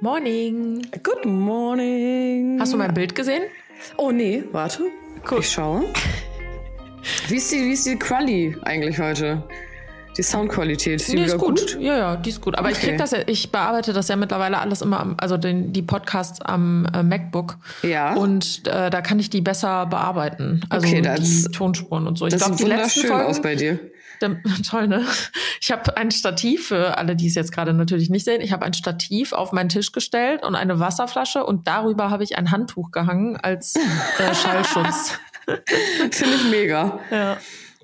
Morning. Good morning. Hast du mein Bild gesehen? Oh nee, warte. Cool. Ich schaue. Wie ist die, wie ist die Quali eigentlich heute? Die Soundqualität ist die Nee, ist gut. Ja, ja, die ist gut. Aber ich Okay. krieg das ja, ich bearbeite das ja mittlerweile alles immer am, also den, die Podcasts am äh, MacBook. Ja. Und äh, da kann ich die besser bearbeiten. Also Okay, das- die Tonspuren und so. Ich Das glaube, sieht wunderschön Folgen, aus bei dir. Toll, ne? Ich habe ein Stativ, für alle, die es jetzt gerade natürlich nicht sehen, ich habe ein Stativ auf meinen Tisch gestellt und eine Wasserflasche und darüber habe ich ein Handtuch gehangen als äh, Schallschutz. Finde ich mega. Ja.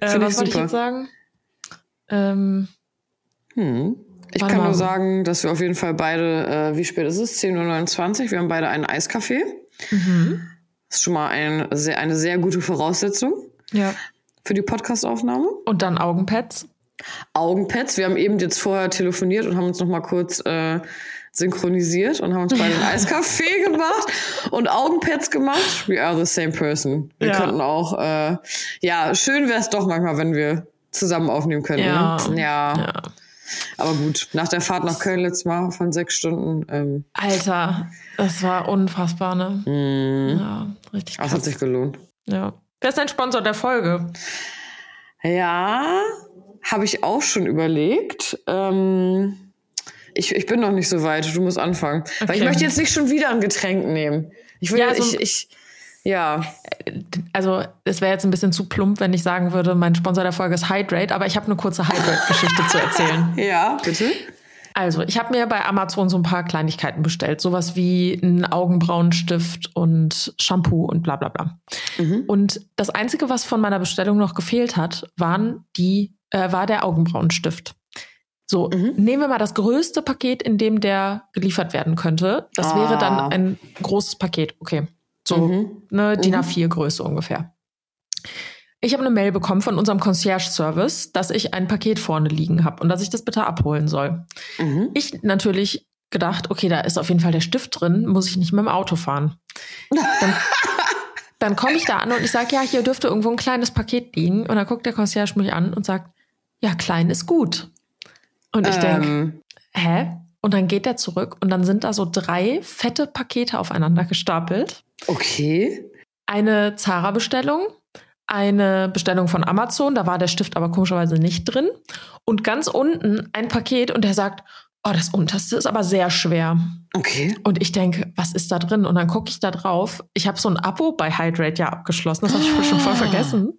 Äh, was ich wollte ich jetzt sagen? Ähm, Hm. Ich kann nur sagen, dass wir auf jeden Fall beide, äh, wie spät ist es? 10.29 Uhr. Wir haben beide einen Eiskaffee. mhm. Das ist schon mal ein, sehr, eine sehr gute Voraussetzung Ja. Für die Podcastaufnahme. Und dann Augenpads. Augenpads. Wir haben eben jetzt vorher telefoniert und haben uns noch mal kurz äh, synchronisiert und haben uns beide einen Eiskaffee gemacht und Augenpads gemacht. We are the same person. Wir Ja. könnten auch, äh, ja, schön wäre es doch manchmal, wenn wir zusammen aufnehmen könnten. Ja. Ne? ja. Ja. Aber gut, nach der Fahrt nach Köln letztes Mal von sechs Stunden, ähm, Alter, das war unfassbar, ne? mh, Ja, richtig das krass. hat sich gelohnt. Ja. Wer ist dein Sponsor der Folge? Ja, habe ich auch schon überlegt. Ähm, ich, ich bin noch nicht so weit. Du musst anfangen. Weil ich Okay. möchte jetzt nicht schon wieder ein Getränk nehmen. Ich will, Ja, also- ich, ich, ja. Also, es wäre jetzt ein bisschen zu plump, wenn ich sagen würde, mein Sponsor der Folge ist Hydrate, aber ich habe eine kurze Hydrate-Geschichte zu erzählen. Ja, bitte. Also, ich habe mir bei Amazon so ein paar Kleinigkeiten bestellt. Sowas wie einen Augenbrauenstift und Shampoo und bla bla bla. Mhm. Und das Einzige, was von meiner Bestellung noch gefehlt hat, waren die, äh, war der Augenbrauenstift. So, Mhm. nehmen wir mal das größte Paket, in dem der geliefert werden könnte. Das Ah. wäre dann ein großes Paket. Okay. So, Mhm. eine DIN Mhm. A4-Größe ungefähr. Ich habe eine Mail bekommen von unserem Concierge-Service, dass ich ein Paket vorne liegen habe und dass ich das bitte abholen soll. Mhm. Ich natürlich gedacht, okay, da ist auf jeden Fall der Stift drin, muss ich nicht mit dem Auto fahren. Dann, dann komme ich da an und ich sage, ja, hier dürfte irgendwo ein kleines Paket liegen. Und dann guckt der Concierge mich an und sagt, ja, klein ist gut. Und ich denke, Ähm, hä? Und dann geht er zurück und dann sind da so drei fette Pakete aufeinander gestapelt. okay. Eine Zara-Bestellung, eine Bestellung von Amazon, da war der Stift aber komischerweise nicht drin. Und ganz unten ein Paket und der sagt, oh, das unterste ist aber sehr schwer. Okay. Und ich denke, was ist da drin? Und dann gucke ich da drauf. Ich habe so ein Abo bei Hydrate ja abgeschlossen, das habe ich schon voll vergessen.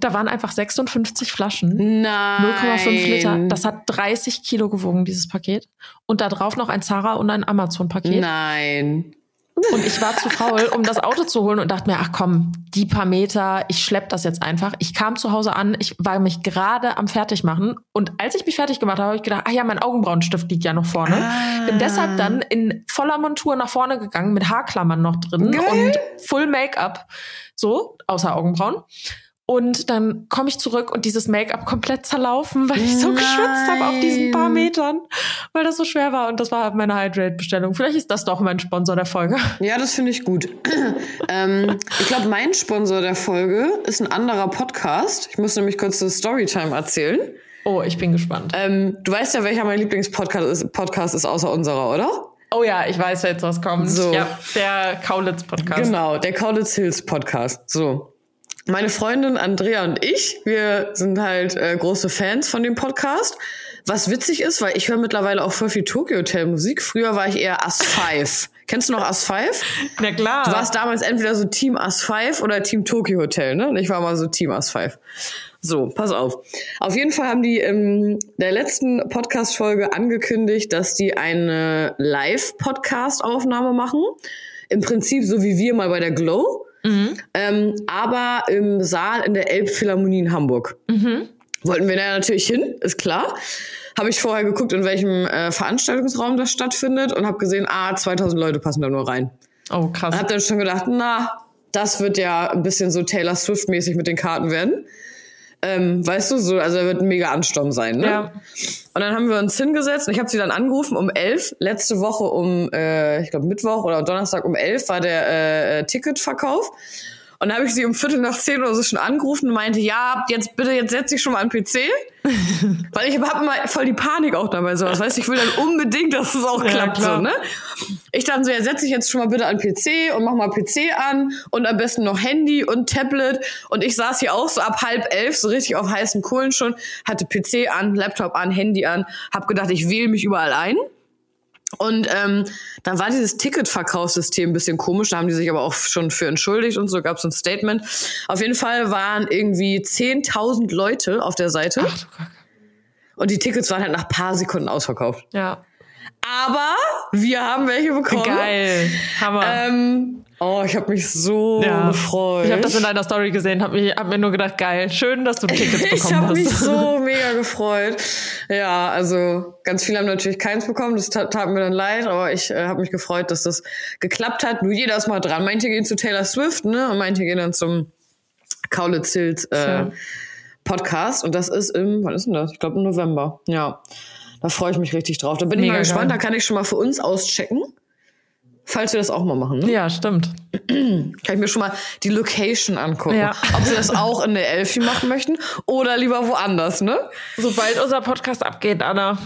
Da waren einfach 56 Flaschen. Nein. 0,5 Liter. Das hat 30 Kilo gewogen, dieses Paket. Und da drauf noch ein Zara und ein Amazon-Paket. Nein. Und ich war zu faul, um das Auto zu holen und dachte mir, ach komm, die paar Meter, ich schlepp das jetzt einfach. Ich kam zu Hause an, ich war mich gerade am Fertigmachen. Und als ich mich fertig gemacht habe, habe ich gedacht, ach ja, mein Augenbrauenstift liegt ja noch vorne. Ah. Bin deshalb dann in voller Montur nach vorne gegangen, mit Haarklammern noch drin Geil. und Full Make-up. So, außer Augenbrauen. Und dann komme ich zurück und dieses Make-up komplett zerlaufen, weil ich so geschwitzt habe auf diesen paar Nein. Metern, weil das so schwer war. Und das war meine Hydrate-Bestellung. Vielleicht ist das doch mein Sponsor der Folge. Ja, das finde ich gut. ähm, ich glaube, mein Sponsor der Folge ist ein anderer Podcast. Ich muss nämlich kurz das Storytime erzählen. Oh, ich bin gespannt. Ähm, du weißt ja, welcher mein Lieblingspodcast ist, Podcast ist außer unserer, oder? Oh ja, ich weiß jetzt, was kommt. So. Ja, der Kaulitz-Podcast. Genau, der Kaulitz Hills Podcast. So. Meine Freundin Andrea und ich, wir sind halt äh, große Fans von dem Podcast. Was witzig ist, weil ich höre mittlerweile auch voll viel Tokyo Hotel Musik. Früher war ich eher As 5. Kennst du noch As 5? Na klar. Du warst damals entweder so Team As 5 oder Team Tokyo Hotel, ne? Und ich war mal so Team As 5. So, pass auf. Auf jeden Fall haben die in der letzten Podcast-Folge angekündigt, dass die eine Live-Podcast-Aufnahme machen. Im Prinzip so wie wir mal bei der Glow. Ähm, aber im Saal in der Elbphilharmonie in Hamburg. Wollten wir da natürlich hin, ist klar. Habe ich vorher geguckt, in welchem äh, Veranstaltungsraum das stattfindet und habe gesehen, ah, 2000 Leute passen da nur rein. Oh, krass. Und hab dann schon gedacht, na, das wird ja ein bisschen so Taylor Swift-mäßig mit den Karten werden. Ähm, weißt du, so, also er wird ein mega Ansturm sein, ne? Ja. Und dann haben wir uns hingesetzt und ich habe sie dann angerufen um elf. Letzte Woche um, äh, ich glaube Mittwoch oder Donnerstag um elf war der äh, äh, Ticketverkauf. Und dann habe ich sie um Viertel nach zehn oder so schon angerufen und meinte, ja, jetzt bitte, jetzt setz dich schon mal an den PC. Weil ich habe immer voll die Panik auch dabei sowas. Weißt ich will dann unbedingt, dass es auch Ja, klappt. klar. So, ne? Ich dachte so, ja, setz dich jetzt schon mal bitte an PC und mach mal PC an und am besten noch Handy und Tablet. Und ich saß hier auch so ab halb elf, so richtig auf heißen Kohlen schon, hatte PC an, Laptop an, Handy an, hab gedacht, ich wähle mich überall ein. Und ähm, dann war dieses Ticketverkaufssystem ein bisschen komisch, da haben die sich aber auch schon für entschuldigt und so gab es ein Statement. Auf jeden Fall waren irgendwie 10.000 Leute auf der Seite Ach und die Tickets waren halt nach paar Sekunden ausverkauft. Ja. Aber wir haben welche bekommen. Geil. Hammer. Ähm, oh, ich habe mich so gefreut. Ich habe das in deiner Story gesehen, habe hab mir nur gedacht, geil, schön, dass du Tickets ich bekommen habe hast. mich so mega gefreut. Ja, also ganz viele haben natürlich keins bekommen. Das tat, tat mir dann leid, aber ich äh, habe mich gefreut, dass das geklappt hat. Nur jeder ist mal dran. Manche gehen zu Taylor Swift, ne? Und manche gehen dann zum Kaulitz Hills äh, Tja. Podcast. Und das ist im, wann ist denn das? Ich glaube im November. Ja, da freue ich mich richtig drauf. Da bin ich Mega mal gespannt. geil. Da kann ich schon mal für uns auschecken. Falls wir das auch mal machen, ne? ja, stimmt. Kann ich mir schon mal die Location angucken. Ja. Ob sie das auch in der Elfi machen möchten oder lieber woanders, ne? Sobald unser Podcast abgeht, Anna,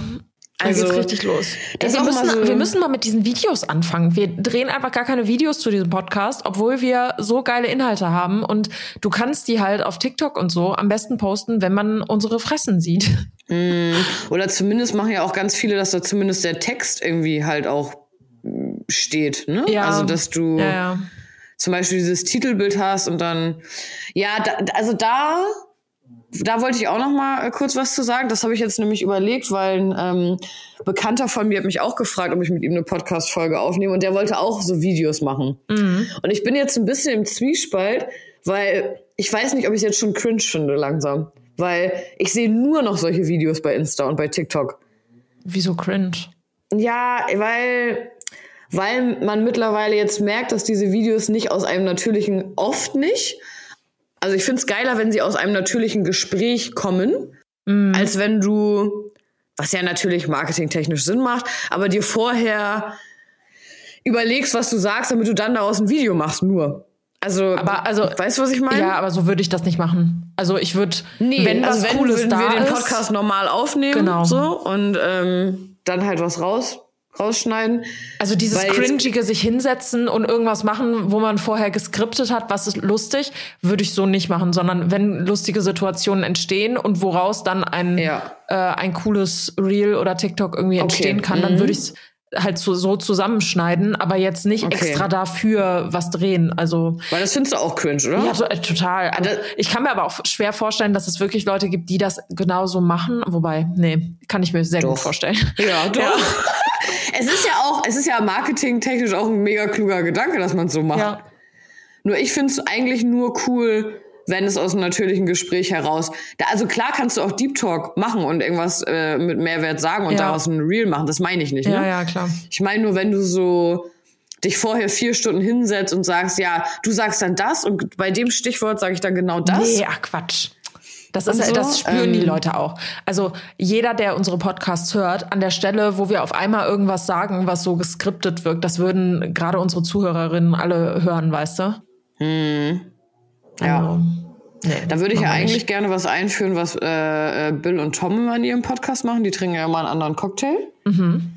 Also, geht's richtig los. Ey, wir, müssen, so- wir müssen mal mit diesen Videos anfangen. Wir drehen einfach gar keine Videos zu diesem Podcast, obwohl wir so geile Inhalte haben. Und du kannst die halt auf TikTok und so am besten posten, wenn man unsere Fressen sieht. Oder zumindest machen ja auch ganz viele, dass da zumindest der Text irgendwie halt auch mm, steht, ne? Ja. Also, dass du Ja, ja. zum Beispiel dieses Titelbild hast und dann, ja, da, also da, da wollte ich auch noch mal äh, kurz was zu sagen. Das habe ich jetzt nämlich überlegt, weil ein ähm, Bekannter von mir hat mich auch gefragt, ob ich mit ihm eine Podcast-Folge aufnehme und der wollte auch so Videos machen. Und ich bin jetzt ein bisschen im Zwiespalt, weil ich weiß nicht, ob ich es jetzt schon cringe finde langsam. Weil ich sehe nur noch solche Videos bei Insta und bei TikTok. Wieso cringe? Ja, weil, weil man mittlerweile jetzt merkt, dass diese Videos nicht aus einem natürlichen, oft nicht. Also ich find's geiler, wenn sie aus einem natürlichen Gespräch kommen, als wenn du, was ja natürlich marketingtechnisch Sinn macht, aber dir vorher überlegst, was du sagst, damit du dann daraus ein Video machst, nur. Also, Aber also, weißt du, was ich meine? Ja, aber so würde ich das nicht machen. Also ich würde, Nee, wenn was also wenn Cooles würden da wir den Podcast normal aufnehmen Genau. so und ähm, dann halt was raus rausschneiden. Also dieses cringige sich hinsetzen und irgendwas machen, wo man vorher geskriptet hat, was ist lustig, würde ich so nicht machen, sondern wenn lustige Situationen entstehen und woraus dann ein, Ja. äh, ein cooles Reel oder TikTok irgendwie entstehen kann, dann Mhm. würde ich es halt so, so zusammenschneiden, aber jetzt nicht Okay. extra dafür was drehen. Also Weil das findest du auch cringe, oder? ja, so, äh, total. Also, ich kann mir aber auch schwer vorstellen, dass es wirklich Leute gibt, die das genauso machen. Wobei, nee, kann ich mir sehr gut Doch. vorstellen. Ja, doch. es ist ja auch, es ist ja marketingtechnisch auch ein mega kluger Gedanke, dass man es so macht. Ja. Nur ich finde es eigentlich nur cool, wenn es aus einem natürlichen Gespräch heraus. Da, also klar kannst du auch Deep Talk machen und irgendwas äh, mit Mehrwert sagen und Ja. daraus ein Reel machen. Das meine ich nicht. Ja, ne? ja, klar. Ich meine nur, wenn du so dich vorher vier Stunden hinsetzt und sagst, ja, du sagst dann das und bei dem Stichwort sage ich dann genau das. Nee, ach Quatsch. Das, ist, so, das spüren die ähm, Leute auch. Also jeder, der unsere Podcasts hört, an der Stelle, wo wir auf einmal irgendwas sagen, was so geskriptet wirkt, das würden gerade unsere Zuhörerinnen alle hören, weißt du? Ja. Also, nee, Da würde ich ja eigentlich nicht. gerne was einführen, was äh, äh, Bill und Tom immer in ihrem Podcast machen. Die trinken ja immer einen anderen Cocktail. Mhm.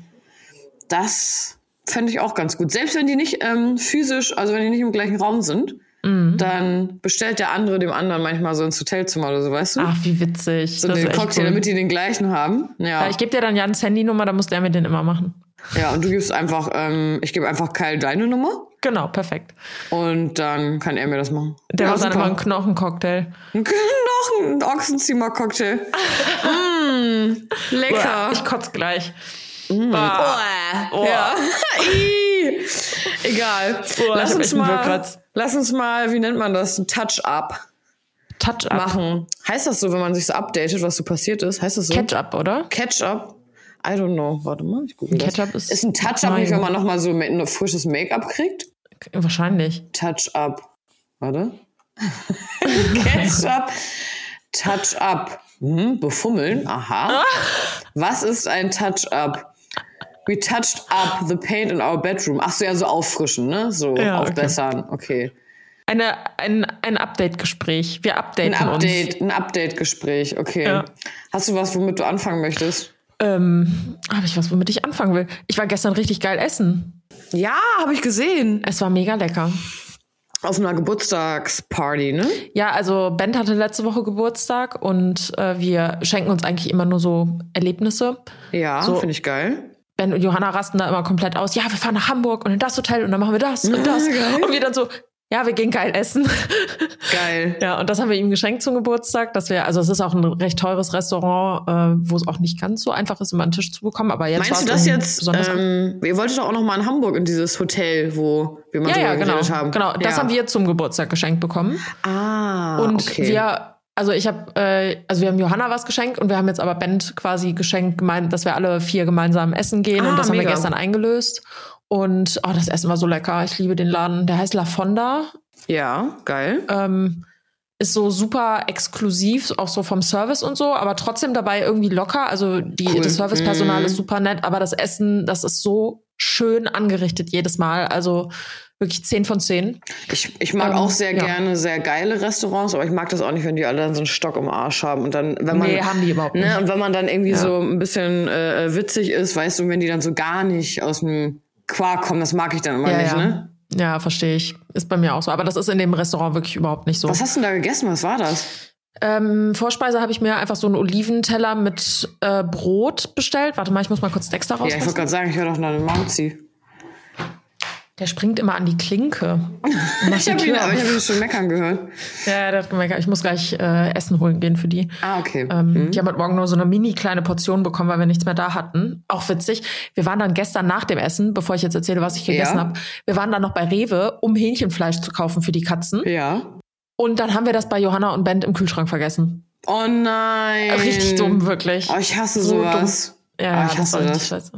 Das fände ich auch ganz gut. Selbst wenn die nicht ähm, physisch, also wenn die nicht im gleichen Raum sind, Mhm. dann bestellt der andere dem anderen manchmal so ins Hotelzimmer oder so, weißt du? Ach, wie witzig. so das den Cocktail, cool. damit die den gleichen haben. Ja. ja, ich gebe dir dann Jans Handynummer, da muss der mit den immer machen. ja, und du gibst einfach, ähm, ich gebe einfach Kyle deine Nummer Genau, perfekt. und dann kann er mir das machen. Der ja, macht dann immer einen Knochencocktail. Noch ein Ochsenzimmer-Cocktail. mm, lecker. Ich kotz gleich. Boah. Oh. Ja. Ih. Egal. Lass, uns mal, Wirkkratz. Lass uns mal, wie nennt man das, ein Touch-up Touch-up. machen. Heißt das so, wenn man sich so updatet, was so passiert ist? Heißt das so? Catch-up, oder? Catch-up? I don't know. Warte mal, ich das. Catch-up ist- ist ein Touch-up nicht, wenn man nochmal so ein frisches Make-up kriegt? Wahrscheinlich. Touch-up. Warte. Catch-up. Touch-up. Hm, befummeln. Aha. Was ist ein Touch-up? We touched up the paint in our bedroom. Ach so, ja, so auffrischen, ne? So Ja, okay. aufbessern. Okay. Eine, ein, ein Update-Gespräch. Wir updaten Ein Update, uns. ein Update-Gespräch, okay. Ja. Hast du was, womit du anfangen möchtest? Ähm, habe ich was, womit ich anfangen will? Ich war gestern richtig geil essen. Ja, habe ich gesehen. Es war mega lecker. Auf einer Geburtstagsparty, ne? Ja, also Ben hatte letzte Woche Geburtstag und äh, wir schenken uns eigentlich immer nur so Erlebnisse. Ja, So. finde ich geil. Ben und Johanna rasten da immer komplett aus. Ja, wir fahren nach Hamburg und in das Hotel und dann machen wir das und das. geil. Und wir dann so, ja, wir gehen geil essen. Geil. Ja, und das haben wir ihm geschenkt zum Geburtstag, dass wir, also es ist auch ein recht teures Restaurant, äh, wo es auch nicht ganz so einfach ist, immer einen Tisch zu bekommen. Aber jetzt Meinst du das jetzt? Ähm, ihr wolltet doch auch noch mal in Hamburg in dieses Hotel, wo wir mal ja, ja, genau. haben. Genau, das ja. haben wir zum Geburtstag geschenkt bekommen. Ah, und okay. wir, also ich habe, äh, also wir haben Johanna was geschenkt und wir haben jetzt aber Ben quasi geschenkt, gemeint, dass wir alle vier gemeinsam essen gehen Ah, und das haben wir mega. gestern eingelöst. Und oh, das Essen war so lecker. Ich liebe den Laden. Der heißt La Fonda. ja, geil. Ähm, ist so super exklusiv, auch so vom Service und so, aber trotzdem dabei irgendwie locker. Also die, Cool. das Servicepersonal Mhm. ist super nett, aber das Essen, das ist so schön angerichtet jedes Mal. Also wirklich 10 von 10. Ich, ich mag Ähm, auch sehr ja. gerne sehr geile Restaurants, aber ich mag das auch nicht, wenn die alle dann so einen Stock im Arsch haben und dann, wenn man, Nee, haben die überhaupt nicht. ne, und wenn man dann irgendwie Ja. so ein bisschen äh, witzig ist, weißt du, wenn die dann so gar nicht aus dem Quark kommen, das mag ich dann immer Ja, nicht, ja. ne? Ja, verstehe ich. Ist bei mir auch so. Aber das ist in dem Restaurant wirklich überhaupt nicht so. Was hast du denn da gegessen? Was war das? Ähm, Vorspeise habe ich mir einfach so einen Oliventeller mit äh, Brot bestellt. Warte mal, ich muss mal kurz Dexter Ja, ich wollte gerade sagen, ich höre doch nach dem Mauzi. Der springt immer an die Klinke. Ich habe ihn, aber ich hab ihn schon meckern gehört. Ja, der hat gemerkt, ich muss gleich äh, Essen holen gehen für die. Ah, okay. Ähm, Mhm. Die haben heute Morgen nur so eine mini kleine Portion bekommen, weil wir nichts mehr da hatten. Auch witzig. Wir waren dann gestern nach dem Essen, bevor ich jetzt erzähle, was ich gegessen Ja. habe, wir waren dann noch bei Rewe, um Hähnchenfleisch zu kaufen für die Katzen. Ja. Und dann haben wir das bei Johanna und Ben im Kühlschrank vergessen. Oh nein. Richtig dumm, wirklich. Oh, ich hasse So sowas. Ja, Ah, ja, ich das war hasse richtig das. scheiße.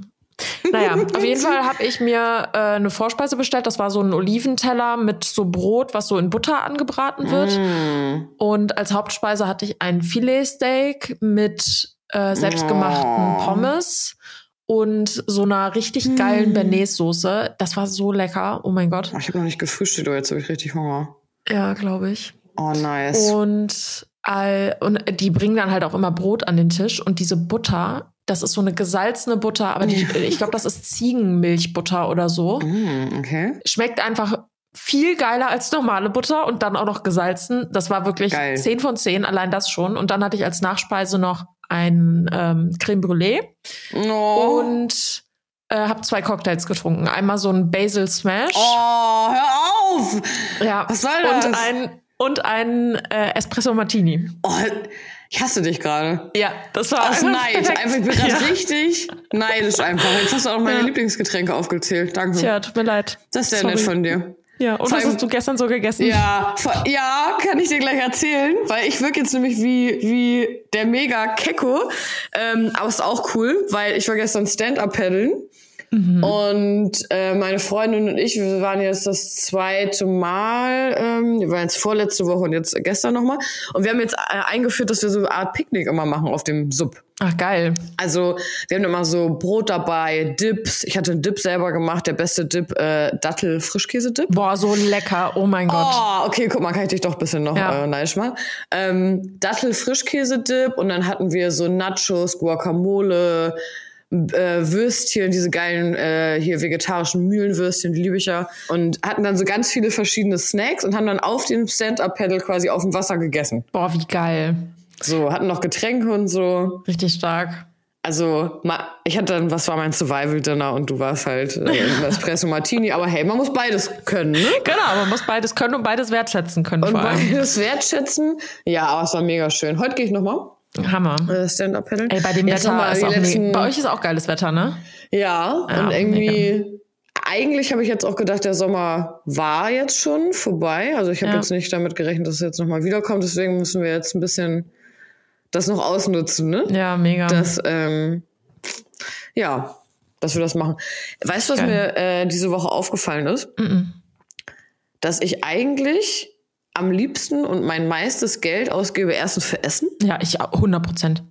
Naja, auf jeden Fall habe ich mir äh, eine Vorspeise bestellt. Das war so ein Oliventeller mit so Brot, was so in Butter angebraten wird. Mm. Und als Hauptspeise hatte ich ein Filetsteak mit äh, selbstgemachten Oh. Pommes und so einer richtig geilen Mm. Bearnaise-Soße. Das war so lecker. Oh mein Gott. Oh, ich habe noch nicht gefrühstückt, aber jetzt habe ich richtig Hunger. Ja, glaube ich. Oh, nice. Und, all, und die bringen dann halt auch immer Brot an den Tisch und diese Butter, das ist so eine gesalzene Butter, aber die, ich glaube, das ist Ziegenmilchbutter oder so. Mm, okay. Schmeckt einfach viel geiler als normale Butter und dann auch noch gesalzen. Das war wirklich Geil. 10 von 10, allein das schon. Und dann hatte ich als Nachspeise noch ein ähm, Creme Brûlée No. und äh, habe zwei Cocktails getrunken. Einmal so ein Basil Smash. oh, hör auf! ja. was soll das? Und ein, und ein äh, Espresso Martini. Oh, ich hasse dich gerade. Ja, das war Aus einfach Neid. perfekt. Einfach, ich bin gerade ja. richtig neidisch einfach. Jetzt hast du auch meine Ja. Lieblingsgetränke aufgezählt. Danke. Tja, tut mir leid. das ist sehr Sorry. nett von dir. Ja, und was hast du gestern so gegessen? Ja, vor- ja, kann ich dir gleich erzählen, weil ich wirke jetzt nämlich wie, wie der mega Kecko. Ähm, aber ist auch cool, weil ich war gestern Stand-Up paddeln. Und äh, meine Freundin und ich, wir waren jetzt das zweite Mal, ähm, wir waren jetzt vorletzte Woche und jetzt gestern nochmal. Und wir haben jetzt äh, eingeführt, dass wir so eine Art Picknick immer machen auf dem Sub. Ach, geil. Also wir haben immer so Brot dabei, Dips. Ich hatte einen Dip selber gemacht, der beste Dip, äh, Dattel-Frischkäse-Dip. Boah, so lecker. Oh mein Gott. Oh, okay, guck mal, kann ich dich doch ein bisschen noch Ja. äh, neidisch machen. Ähm, Dattel-Frischkäse-Dip und dann hatten wir so Nachos, Guacamole, äh, Würstchen, diese geilen äh, hier vegetarischen Mühlenwürstchen, die liebe ich ja. Und hatten dann so ganz viele verschiedene Snacks und haben dann auf dem Stand-Up-Pedal quasi auf dem Wasser gegessen. Boah, wie geil. So, hatten noch Getränke und so. Richtig stark. Also, ma- ich hatte dann, was war mein Survival-Dinner und du warst halt äh, Espresso Martini. Aber hey, man muss beides können, ne? Genau, man muss beides können und beides wertschätzen können Und beides wertschätzen. Ja, aber es war mega schön. Heute gehe ich nochmal Hammer. äh, Stand-Up-Paddeln. Ey, bei dem Jetzt Wetter mal ist auch letzten- mega. Bei euch ist auch geiles Wetter, ne? Ja, Ja, und irgendwie... Eigentlich habe ich jetzt auch gedacht, der Sommer war jetzt schon vorbei. Also ich habe Ja. jetzt nicht damit gerechnet, dass es jetzt nochmal wiederkommt. Deswegen müssen wir jetzt ein bisschen das noch ausnutzen, ne? Ja, mega. dass ähm, ja, dass wir das machen. Weißt du, was Geil. mir äh, diese Woche aufgefallen ist? Mhm. Dass ich eigentlich am liebsten und mein meistes Geld ausgebe erstens für Essen Ja, ich auch, 100 Prozent.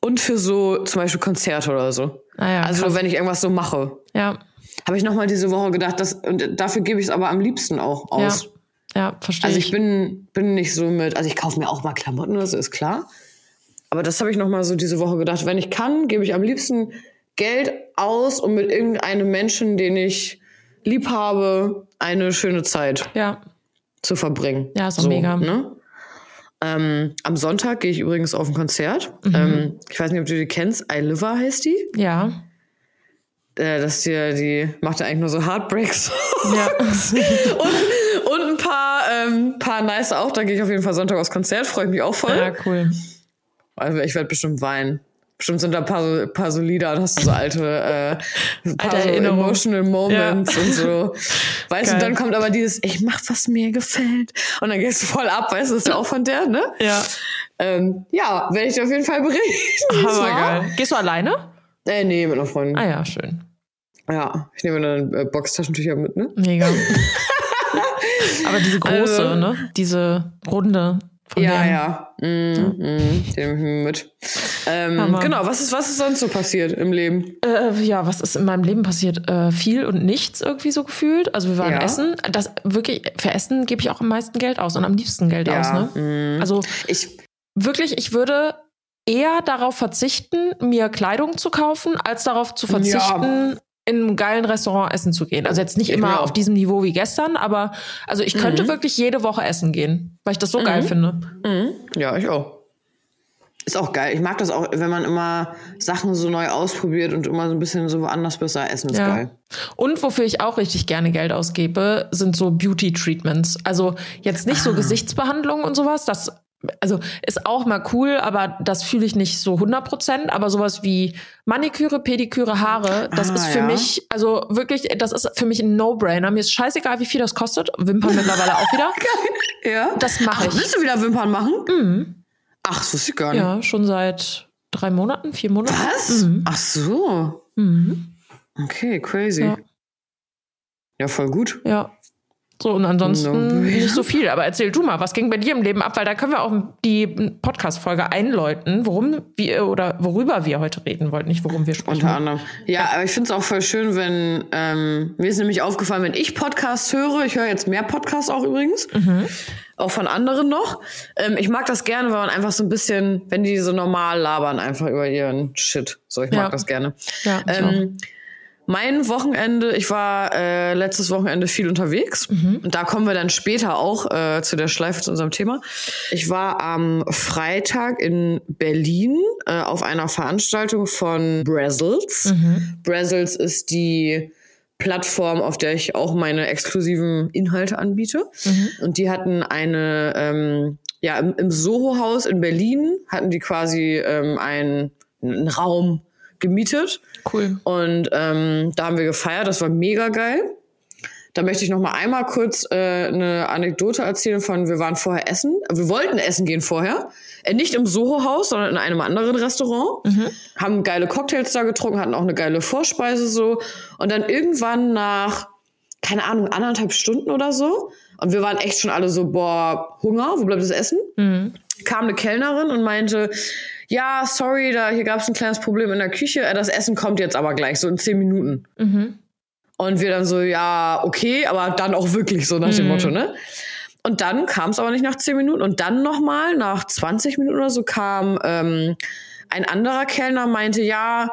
und für so zum Beispiel Konzerte oder so. Ah, ja, also krass. wenn ich irgendwas so mache, Ja, habe ich noch mal diese Woche gedacht, dass und dafür gebe ich es aber am liebsten auch aus. Ja, verstehe Also ich bin, bin nicht so mit, also ich kaufe mir auch mal Klamotten, das ist klar. Aber das habe ich noch mal so diese Woche gedacht. Wenn ich kann, gebe ich am liebsten Geld aus, um mit irgendeinem Menschen, den ich lieb habe, eine schöne Zeit Ja, zu verbringen. Ja, ist doch mega. Ne? Ähm, am Sonntag gehe ich übrigens auf ein Konzert. Mhm. Ähm, ich weiß nicht, ob du die kennst. I Liver heißt die. ja, Äh, das hier, die macht ja eigentlich nur so Heartbreaks. ja. und, und ein paar, ähm, paar nice auch. Da gehe ich auf jeden Fall Sonntag aufs Konzert. Freue ich mich auch voll. ja, cool. Also ich werde bestimmt weinen. Bestimmt sind da ein paar, paar so Lieder, hast du so alte, äh, paar Alte so emotional Moments und so. Weißt du, Geil. dann kommt aber dieses, ich mach, was mir gefällt. Und dann gehst du voll ab, weißt du, das ist ja auch von der, ne? Ja, Ähm, ja, werde ich dir auf jeden Fall berichten. hammergeil. Gehst du alleine? Äh, nee, mit einer Freundin. Ah ja, schön. Ja, ich nehme dann äh, Boxtaschentücher mit, ne? Mega. Aber diese große, Also- ne? Diese runde von Ja, dem. ja. Mm, mm, mir mit. Ähm, genau, was ist, was ist sonst so passiert im Leben? Äh, ja, was ist in meinem Leben passiert? Äh, viel und nichts irgendwie so gefühlt. Also wir waren Ja. essen. Das wirklich für Essen gebe ich auch am meisten Geld aus und am liebsten Geld Ja, aus. Ne? mm. Also Ich, wirklich, ich würde eher darauf verzichten, mir Kleidung zu kaufen, als darauf zu verzichten, in einem geilen Restaurant essen zu gehen. Also jetzt nicht Ich immer auch. auf diesem Niveau wie gestern, aber also ich könnte Mhm. wirklich jede Woche essen gehen, weil ich das so geil finde. Mhm. Ja, ich auch. Ist auch geil. Ich mag das auch, wenn man immer Sachen so neu ausprobiert und immer so ein bisschen so woanders besser essen ist Ja. geil. Und wofür ich auch richtig gerne Geld ausgebe, sind so Beauty-Treatments. Also jetzt nicht so Ah. Gesichtsbehandlungen und sowas. Das also ist auch mal cool, aber das fühle ich nicht so 100 Prozent. Aber sowas wie Maniküre, Pediküre, Haare, das Ah, ist für ja. mich, also wirklich, das ist für mich ein No-Brainer. Mir ist scheißegal, wie viel das kostet. Wimpern mittlerweile auch wieder. Ja? Das mache Ach, ich. willst du wieder Wimpern machen? Mhm. Ach, das wusste ich gar nicht. Ja, schon seit drei Monaten, vier Monaten. Was? Mhm. Ach so. Mhm. Okay, crazy. Ja. Ja, voll gut. Ja. So, und ansonsten No-brainer. nicht so viel. Aber erzähl du mal, was ging bei dir im Leben ab? Weil da können wir auch die Podcast-Folge einläuten, worum wir oder worüber wir heute reden wollten, nicht worum wir sprechen. Unter anderem. Ja, aber ich finde es auch voll schön, wenn ähm, mir ist nämlich aufgefallen, wenn ich Podcasts höre, ich höre jetzt mehr Podcasts auch übrigens, auch von anderen noch. Ähm, ich mag das gerne, weil man einfach so ein bisschen, wenn die so normal labern, einfach über ihren Shit. So, ich mag Ja. das gerne. Ja, Ähm, mein Wochenende, ich war äh, letztes Wochenende viel unterwegs Mhm. und da kommen wir dann später auch äh, zu der Schleife zu unserem Thema. Ich war am Freitag in Berlin äh, auf einer Veranstaltung von Brazzles. Mhm. Brazzles ist die Plattform, auf der ich auch meine exklusiven Inhalte anbiete. Mhm. Und die hatten eine, ähm, ja, im, im Soho-Haus in Berlin hatten die quasi ähm, einen, einen Raum gemietet. Cool. Und ähm, da haben wir gefeiert, das war mega geil. Da möchte ich noch mal einmal kurz äh, eine Anekdote erzählen von, wir waren vorher essen. Wir wollten essen gehen vorher. Äh, nicht im Soho-Haus, sondern in einem anderen Restaurant. Haben geile Cocktails da getrunken, hatten auch eine geile Vorspeise so. Und dann irgendwann nach, keine Ahnung, anderthalb Stunden oder so. Und wir waren echt schon alle so, boah, Hunger, wo bleibt das Essen? Mhm. kam eine Kellnerin und meinte, ja, sorry, da hier gab es ein kleines Problem in der Küche, äh, das Essen kommt jetzt aber gleich, so in zehn Minuten. Mhm. Und wir dann so, ja, okay, aber dann auch wirklich so nach dem Mhm. Motto, ne? Und dann kam es aber nicht nach zehn Minuten. Und dann nochmal, nach 20 Minuten oder so, kam ähm, ein anderer Kellner, meinte, ja,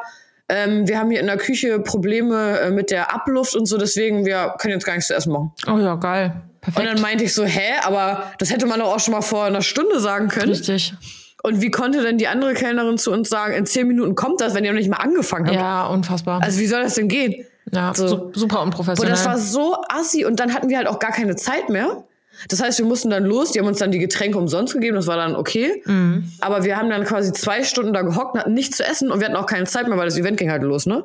ähm, wir haben hier in der Küche Probleme äh, mit der Abluft und so, deswegen wir können jetzt gar nichts zu essen machen. Oh ja, geil. Und Perfekt. dann meinte ich so, hä, aber das hätte man doch auch schon mal vor einer Stunde sagen können. Richtig. Und wie konnte denn die andere Kellnerin zu uns sagen, in zehn Minuten kommt das, wenn ihr noch nicht mal angefangen habt? Ja, unfassbar. Also wie soll das denn gehen? ja, so. su- super Und unprofessionell. das war so assi und dann hatten wir halt auch gar keine Zeit mehr. Das heißt, wir mussten dann los, die haben uns dann die Getränke umsonst gegeben, das war dann okay. Mhm. Aber wir haben dann quasi zwei Stunden da gehockt, hatten nichts zu essen und wir hatten auch keine Zeit mehr, weil das Event ging halt los, ne?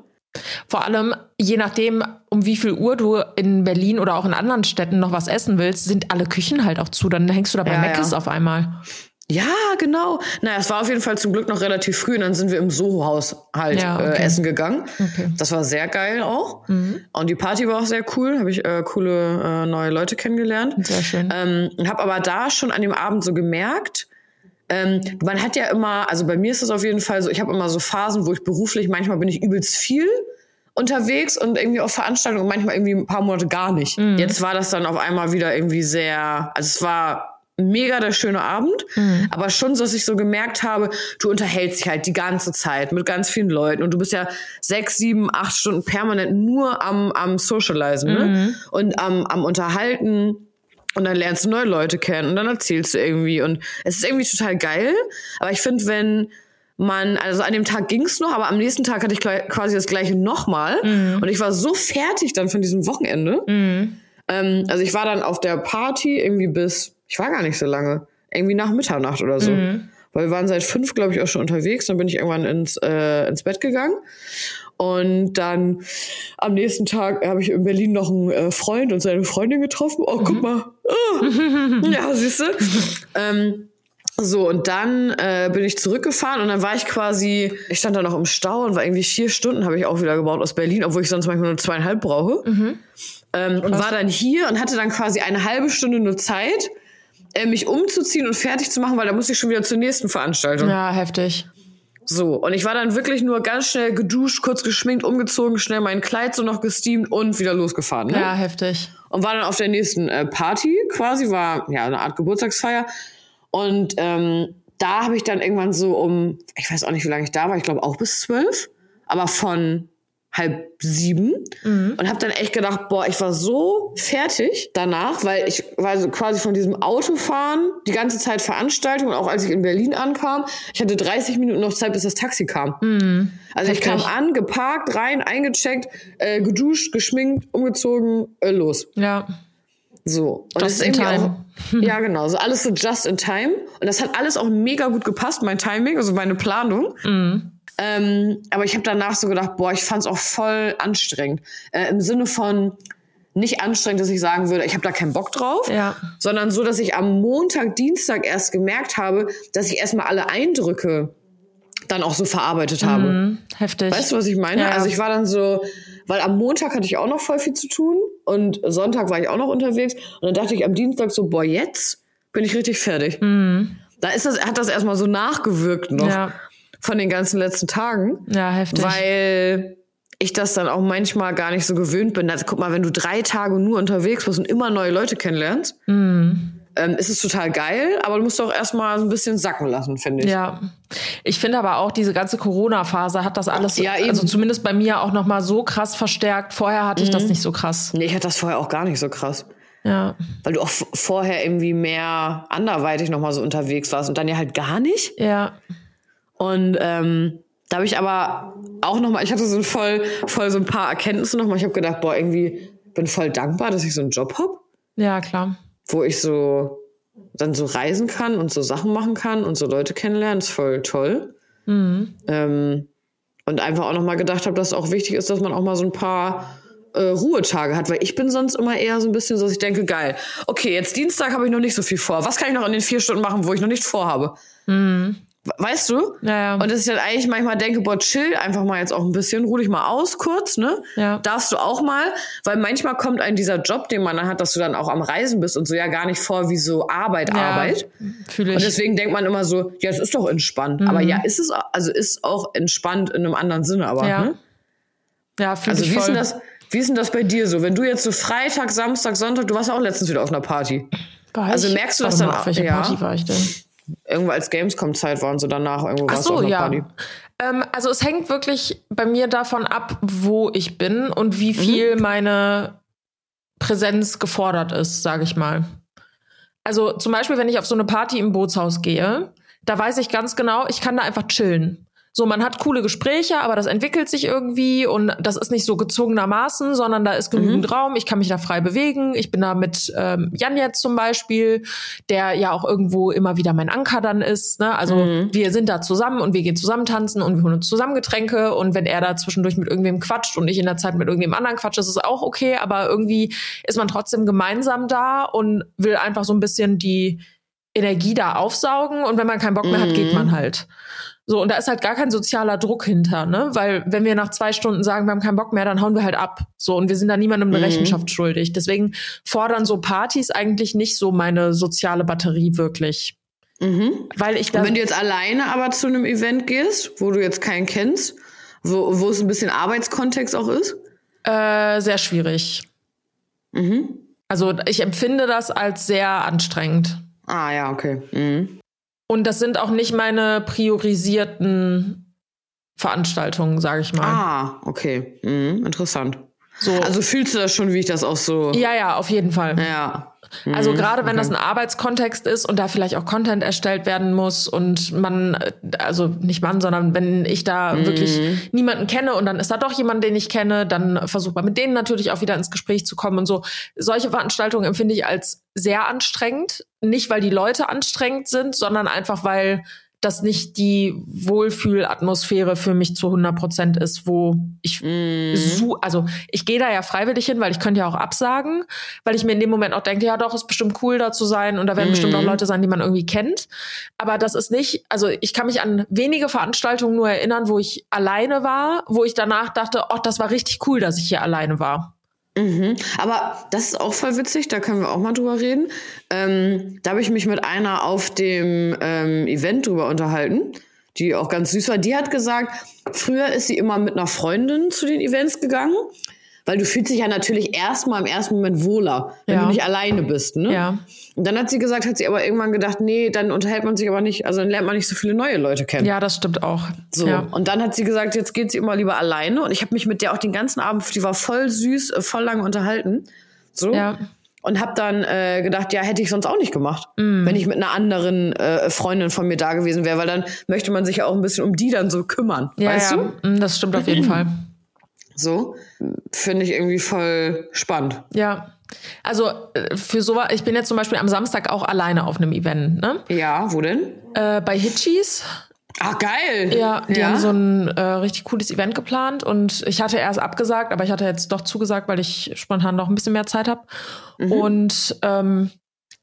Vor allem, je nachdem, um wie viel Uhr du in Berlin oder auch in anderen Städten noch was essen willst, sind alle Küchen halt auch zu. Dann hängst du da bei Ja, Meckes ja. auf einmal. Ja, genau. Naja, es war auf jeden Fall zum Glück noch relativ früh und dann sind wir im Soho-Haus halt Ja, äh, okay. essen gegangen. Okay. Das war sehr geil auch. Mhm. Und die Party war auch sehr cool, habe ich äh, coole äh, neue Leute kennengelernt. Sehr schön. Ähm, habe aber da schon an dem Abend so gemerkt, ähm, man hat ja immer, also bei mir ist es auf jeden Fall so, ich habe immer so Phasen, wo ich beruflich, manchmal bin ich übelst viel unterwegs und irgendwie auf Veranstaltungen und manchmal irgendwie ein paar Monate gar nicht. Mhm. Jetzt war das dann auf einmal wieder irgendwie sehr, also es war mega der schöne Abend, mhm. aber schon so, dass ich so gemerkt habe, du unterhältst dich halt die ganze Zeit mit ganz vielen Leuten und du bist ja sechs, sieben, acht Stunden permanent nur am, am Socializen ne? Mhm. und am, am Unterhalten. Und dann lernst du neue Leute kennen und dann erzählst du irgendwie. Und es ist irgendwie total geil. Aber ich finde, wenn man, also an dem Tag ging's noch, aber am nächsten Tag hatte ich quasi das gleiche nochmal. Mhm. Und ich war so fertig dann von diesem Wochenende. Mhm. Ähm, also ich war dann auf der Party irgendwie bis, ich war gar nicht so lange, irgendwie nach Mitternacht oder so. Mhm. Weil wir waren seit fünf, glaube ich, auch schon unterwegs. Dann bin ich irgendwann ins, äh, ins Bett gegangen. Und dann am nächsten Tag habe ich in Berlin noch einen äh, Freund und seine Freundin getroffen. Oh, guck mhm. mal. Oh. ja, siehst du. ähm, so, und dann äh, bin ich zurückgefahren und dann war ich quasi, ich stand da noch im Stau und war irgendwie vier Stunden, habe ich auch wieder gebaut aus Berlin, obwohl ich sonst manchmal nur zweieinhalb brauche. Mhm. Ähm, und war dann hier und hatte dann quasi eine halbe Stunde nur Zeit, mich umzuziehen und fertig zu machen, weil da musste ich schon wieder zur nächsten Veranstaltung. Ja, heftig. So, und ich war dann wirklich nur ganz schnell geduscht, kurz geschminkt, umgezogen, schnell mein Kleid so noch gesteamt und wieder losgefahren. Ne? Ja, heftig. Und war dann auf der nächsten äh, Party quasi, war ja eine Art Geburtstagsfeier. Und ähm, da habe ich dann irgendwann so um, ich weiß auch nicht, wie lange ich da war, ich glaube auch bis zwölf, aber von halb sieben mhm. und habe dann echt gedacht, boah, ich war so fertig danach, weil ich war so quasi von diesem Autofahren die ganze Zeit Veranstaltung und auch als ich in Berlin ankam, ich hatte 30 Minuten noch Zeit, bis das Taxi kam. Mhm. Also Heftig. ich kam an, geparkt, rein, eingecheckt, äh, geduscht, geschminkt, umgezogen, äh, los. Ja. So. Und just das ist irgendwie auch, ja, genau. So alles so just in time. Und das hat alles auch mega gut gepasst, mein Timing, also meine Planung. Mhm. Ähm, aber ich habe danach so gedacht, boah, ich fand es auch voll anstrengend. Äh, Im Sinne von nicht anstrengend, dass ich sagen würde, ich habe da keinen Bock drauf, ja. sondern so, dass ich am Montag, Dienstag erst gemerkt habe, dass ich erstmal alle Eindrücke dann auch so verarbeitet habe. Mhm, heftig. Weißt du, was ich meine? Ja. Also ich war dann so, weil am Montag hatte ich auch noch voll viel zu tun und Sonntag war ich auch noch unterwegs und dann dachte ich am Dienstag so, boah, jetzt bin ich richtig fertig. Mhm. Da ist das, hat das erstmal so nachgewirkt noch ja. Von den ganzen letzten Tagen. Ja, heftig. Weil ich das dann auch manchmal gar nicht so gewöhnt bin. Also guck mal, wenn du drei Tage nur unterwegs bist und immer neue Leute kennenlernst, mhm ähm, ist es total geil, aber du musst auch erstmal ein bisschen sacken lassen, finde ich. Ja. Ich finde aber auch, diese ganze Corona-Phase hat das alles, ja, also zumindest bei mir auch nochmal so krass verstärkt. Vorher hatte ich mhm. das nicht so krass. Nee, ich hatte das vorher auch gar nicht so krass. Ja. Weil du auch vorher irgendwie mehr anderweitig nochmal so unterwegs warst und dann ja halt gar nicht. Ja. Und ähm, da habe ich aber auch nochmal, ich hatte so voll, voll so ein paar Erkenntnisse nochmal. Ich habe gedacht, boah, irgendwie bin voll dankbar, dass ich so einen Job hab. Ja, klar wo ich so dann so reisen kann und so Sachen machen kann und so Leute kennenlernen, ist voll toll. Mhm. Ähm, und einfach auch nochmal gedacht habe, dass es auch wichtig ist, dass man auch mal so ein paar äh, Ruhetage hat, weil ich bin sonst immer eher so ein bisschen so, dass ich denke, geil, okay, jetzt Dienstag habe ich noch nicht so viel vor. Was kann ich noch in den vier Stunden machen, wo ich noch nichts vorhabe? Mhm. Weißt du? Ja, ja. Und dass ich dann eigentlich manchmal denke, boah, chill einfach mal jetzt auch ein bisschen, ruh dich mal aus kurz, ne? Ja. Darfst du auch mal, weil manchmal kommt ein dieser Job, den man dann hat, dass du dann auch am Reisen bist und so ja gar nicht vor wie so Arbeit, Arbeit. Fühle ich. Und deswegen denkt man immer so, ja, es ist doch entspannt. Mhm. Aber ja, ist es, also ist auch entspannt in einem anderen Sinne, aber, ja. ne? Ja, fühle also ich wie voll. Ist denn das, wie ist denn das bei dir so? Wenn du jetzt so Freitag, Samstag, Sonntag, du warst ja auch letztens wieder auf einer Party. War also ich? merkst du das dann auch? Auf welche ja. Party war ich denn? Irgendwo als Gamescom-Zeit waren sie danach irgendwo Ach so, ja. Party. Ähm, also es hängt wirklich bei mir davon ab, wo ich bin und wie viel mhm. meine Präsenz gefordert ist, sage ich mal. Also zum Beispiel, wenn ich auf so eine Party im Bootshaus gehe, da weiß ich ganz genau, ich kann da einfach chillen. So, man hat coole Gespräche, aber das entwickelt sich irgendwie und das ist nicht so gezwungenermaßen, sondern da ist genügend mhm. Raum. Ich kann mich da frei bewegen. Ich bin da mit ähm, Jan jetzt zum Beispiel, der ja auch irgendwo immer wieder mein Anker dann ist. Ne? Also mhm. wir sind da zusammen und wir gehen zusammen tanzen und wir holen uns zusammen Getränke und wenn er da zwischendurch mit irgendwem quatscht und ich in der Zeit mit irgendwem anderen quatsche, ist es auch okay, aber irgendwie ist man trotzdem gemeinsam da und will einfach so ein bisschen die Energie da aufsaugen und wenn man keinen Bock mehr hat, geht mhm. man halt. So, und da ist halt gar kein sozialer Druck hinter, ne? Weil wenn wir nach zwei Stunden sagen, wir haben keinen Bock mehr, dann hauen wir halt ab. So, und wir sind da niemandem eine mhm. Rechenschaft schuldig. Deswegen fordern so Partys eigentlich nicht so meine soziale Batterie wirklich. Mhm. Weil ich da. Und wenn du jetzt alleine aber zu einem Event gehst, wo du jetzt keinen kennst, wo, wo es ein bisschen Arbeitskontext auch ist? Äh, sehr schwierig. Mhm. Also ich empfinde das als sehr anstrengend. Ah ja, okay. Mhm. Und das sind auch nicht meine priorisierten Veranstaltungen, sage ich mal. Ah, okay. Mhm. Interessant. So. Also fühlst du das schon, wie ich das auch so. ja, ja, auf jeden Fall. Ja. Also Mhm, gerade wenn okay. das ein Arbeitskontext ist und da vielleicht auch Content erstellt werden muss und man, äh, also nicht man, sondern wenn ich da Mhm. wirklich niemanden kenne und dann ist da doch jemand, den ich kenne, dann versucht man mit denen natürlich auch wieder ins Gespräch zu kommen und so. Solche Veranstaltungen empfinde ich als sehr anstrengend. Nicht, weil die Leute anstrengend sind, sondern einfach, weil das nicht die Wohlfühlatmosphäre für mich zu 100 Prozent ist, wo ich Mhm. su also ich gehe da ja freiwillig hin, weil ich könnte ja auch absagen, weil ich mir in dem Moment auch denke, ja doch, ist bestimmt cool da zu sein und da werden bestimmt auch Leute sein, die man irgendwie kennt. Aber das ist nicht, also ich kann mich an wenige Veranstaltungen nur erinnern, wo ich alleine war, wo ich danach dachte, oh, das war richtig cool, dass ich hier alleine war. Mhm. Aber das ist auch voll witzig, da können wir auch mal drüber reden. Ähm, da habe ich mich mit einer auf dem ähm, Event drüber unterhalten, die auch ganz süß war. Die hat gesagt, früher ist sie immer mit einer Freundin zu den Events gegangen, weil du fühlst dich ja natürlich erstmal im ersten Moment wohler, wenn Ja. du nicht alleine bist. Ne? Ja. Und dann hat sie gesagt, hat sie aber irgendwann gedacht, nee, dann unterhält man sich aber nicht, also dann lernt man nicht so viele neue Leute kennen. Ja, das stimmt auch. So, Ja. und dann hat sie gesagt, jetzt geht sie immer lieber alleine. Und ich habe mich mit der auch den ganzen Abend, die war voll süß, äh, voll lange unterhalten. So. Ja. Und habe dann äh, gedacht, ja, hätte ich sonst auch nicht gemacht, Mm. wenn ich mit einer anderen äh, Freundin von mir da gewesen wäre, weil dann möchte man sich ja auch ein bisschen um die dann so kümmern. Ja, weißt ja. du? Mm, Das stimmt auf jeden Fall. So. Finde ich irgendwie voll spannend. Ja. Also äh, für sowas, ich bin jetzt zum Beispiel am Samstag auch alleine auf einem Event, ne? Ja, wo denn? Äh, bei Hitchis. Ah, geil. Ja, die haben so ein äh, richtig cooles Event geplant und ich hatte erst abgesagt, aber ich hatte jetzt doch zugesagt, weil ich spontan noch ein bisschen mehr Zeit habe. Und ähm,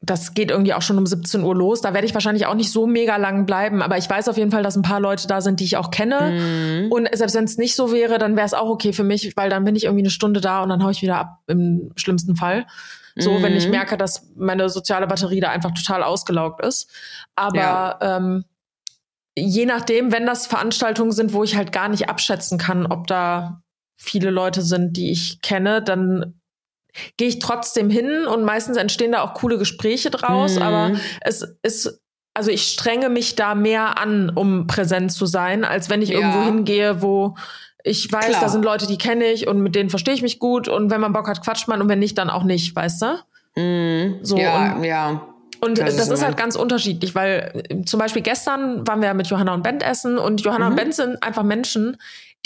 das geht irgendwie auch schon um 17 Uhr los. Da werde ich wahrscheinlich auch nicht so mega lang bleiben, aber ich weiß auf jeden Fall, dass ein paar Leute da sind, die ich auch kenne. Und selbst wenn es nicht so wäre, dann wäre es auch okay für mich, weil dann bin ich irgendwie eine Stunde da und dann hau ich wieder ab im schlimmsten Fall. So, wenn ich merke, dass meine soziale Batterie da einfach total ausgelaugt ist. Aber Ja. ähm, je nachdem, wenn das Veranstaltungen sind, wo ich halt gar nicht abschätzen kann, ob da viele Leute sind, die ich kenne, dann gehe ich trotzdem hin und meistens entstehen da auch coole Gespräche draus, Mhm. aber es ist also ich strenge mich da mehr an, um präsent zu sein, als wenn ich Ja. irgendwo hingehe, wo ich weiß, Klar. da sind Leute, die kenne ich und mit denen verstehe ich mich gut und wenn man Bock hat, quatscht man und wenn nicht, dann auch nicht, weißt du? Mhm. So, ja, und- ja. Und Das das, ist ist halt ganz unterschiedlich, weil äh, zum Beispiel gestern waren wir mit Johanna und Bent essen und Johanna Mhm. und Bent sind einfach Menschen,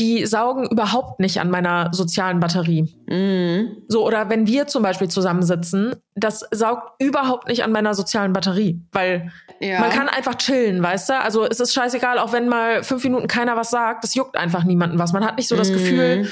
die saugen überhaupt nicht an meiner sozialen Batterie. Mhm. So, oder wenn wir zum Beispiel zusammensitzen, das saugt überhaupt nicht an meiner sozialen Batterie, weil Ja. man kann einfach chillen, weißt du? Also es ist scheißegal, auch wenn mal fünf Minuten keiner was sagt, das juckt einfach niemanden was. Man hat nicht so das Mhm. Gefühl,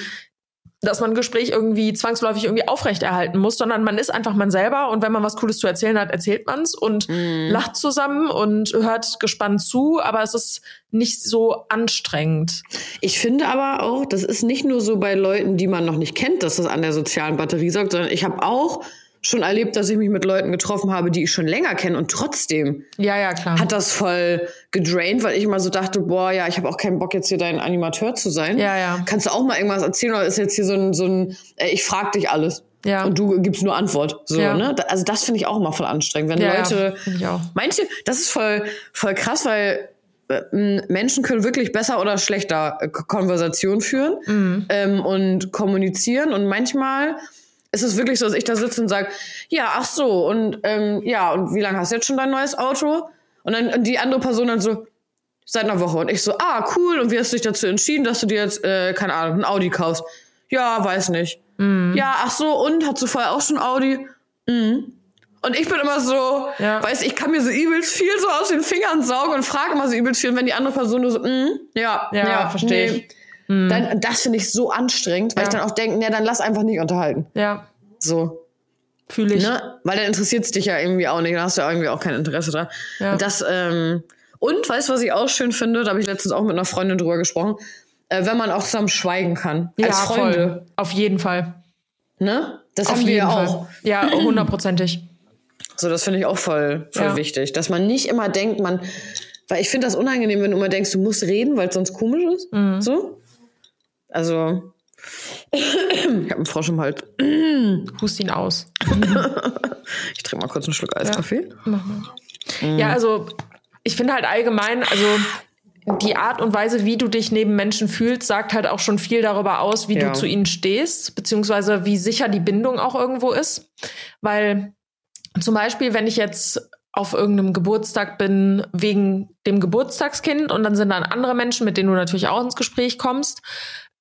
dass man ein Gespräch irgendwie zwangsläufig irgendwie aufrechterhalten muss, sondern man ist einfach man selber und wenn man was Cooles zu erzählen hat, erzählt man's und Mhm. lacht zusammen und hört gespannt zu, aber es ist nicht so anstrengend. Ich finde aber auch, das ist nicht nur so bei Leuten, die man noch nicht kennt, dass das an der sozialen Batterie sorgt, sondern ich habe auch schon erlebt, dass ich mich mit Leuten getroffen habe, die ich schon länger kenne und trotzdem Ja, ja, klar. hat das voll gedraint, weil ich immer so dachte, boah, ja, ich habe auch keinen Bock jetzt hier dein Animateur zu sein. Ja, ja. Kannst du auch mal irgendwas erzählen oder ist jetzt hier so ein, so ein äh, ich frag dich alles Ja. und du gibst nur Antwort. So, Ja. ne? Also das finde ich auch immer voll anstrengend, wenn Ja, ja, Leute auch. Manche, das ist voll, voll krass, weil äh, Menschen können wirklich besser oder schlechter Konversation führen Mhm. ähm, und kommunizieren. Und manchmal ist es wirklich so, dass ich da sitze und sage, ja, ach so, und ähm, ja, und wie lange hast du jetzt schon dein neues Auto? Und dann und die andere Person dann so, seit einer Woche. Und ich so, ah, cool, und wie hast du dich dazu entschieden, dass du dir jetzt, äh, keine Ahnung, ein Audi kaufst? Ja, weiß nicht. Mhm. Ja, ach so, und hast du vorher auch schon Audi? Mhm. Und ich bin immer so, Ja. weißt ich kann mir so übelst viel so aus den Fingern saugen und frage immer so übelst viel, und wenn die andere Person nur so, mm, ja, Ja, ja, versteh ich. Nee. Dann, das finde ich so anstrengend, weil Ja. ich dann auch denke, nee, dann lass einfach nicht unterhalten. Ja, So. fühle ich. Ne? Weil dann interessiert es dich ja irgendwie auch nicht, dann hast du ja irgendwie auch kein Interesse dran. Ja. Und das, ähm, und weißt du, was ich auch schön finde? Da habe ich letztens auch mit einer Freundin drüber gesprochen. Äh, wenn man auch zusammen schweigen kann. Ja, als Freunde. voll. Auf jeden Fall. Ne? Das Auf haben wir ja Fall. auch. Ja, hundertprozentig. So, das finde ich auch voll, voll Ja. wichtig. Dass man nicht immer denkt, man, weil ich finde das unangenehm, wenn du immer denkst, du musst reden, weil es sonst komisch ist. Mhm. So. Also, ich habe einen Frosch im Hals. Hust ihn aus. ich trinke mal kurz einen Schluck Eiskaffee. Mach mal. Ja, also ich finde halt allgemein, also die Art und Weise, wie du dich neben Menschen fühlst, sagt halt auch schon viel darüber aus, wie Ja. du zu ihnen stehst, beziehungsweise wie sicher die Bindung auch irgendwo ist. Weil zum Beispiel, wenn ich jetzt auf irgendeinem Geburtstag bin wegen dem Geburtstagskind und dann sind dann andere Menschen, mit denen du natürlich auch ins Gespräch kommst,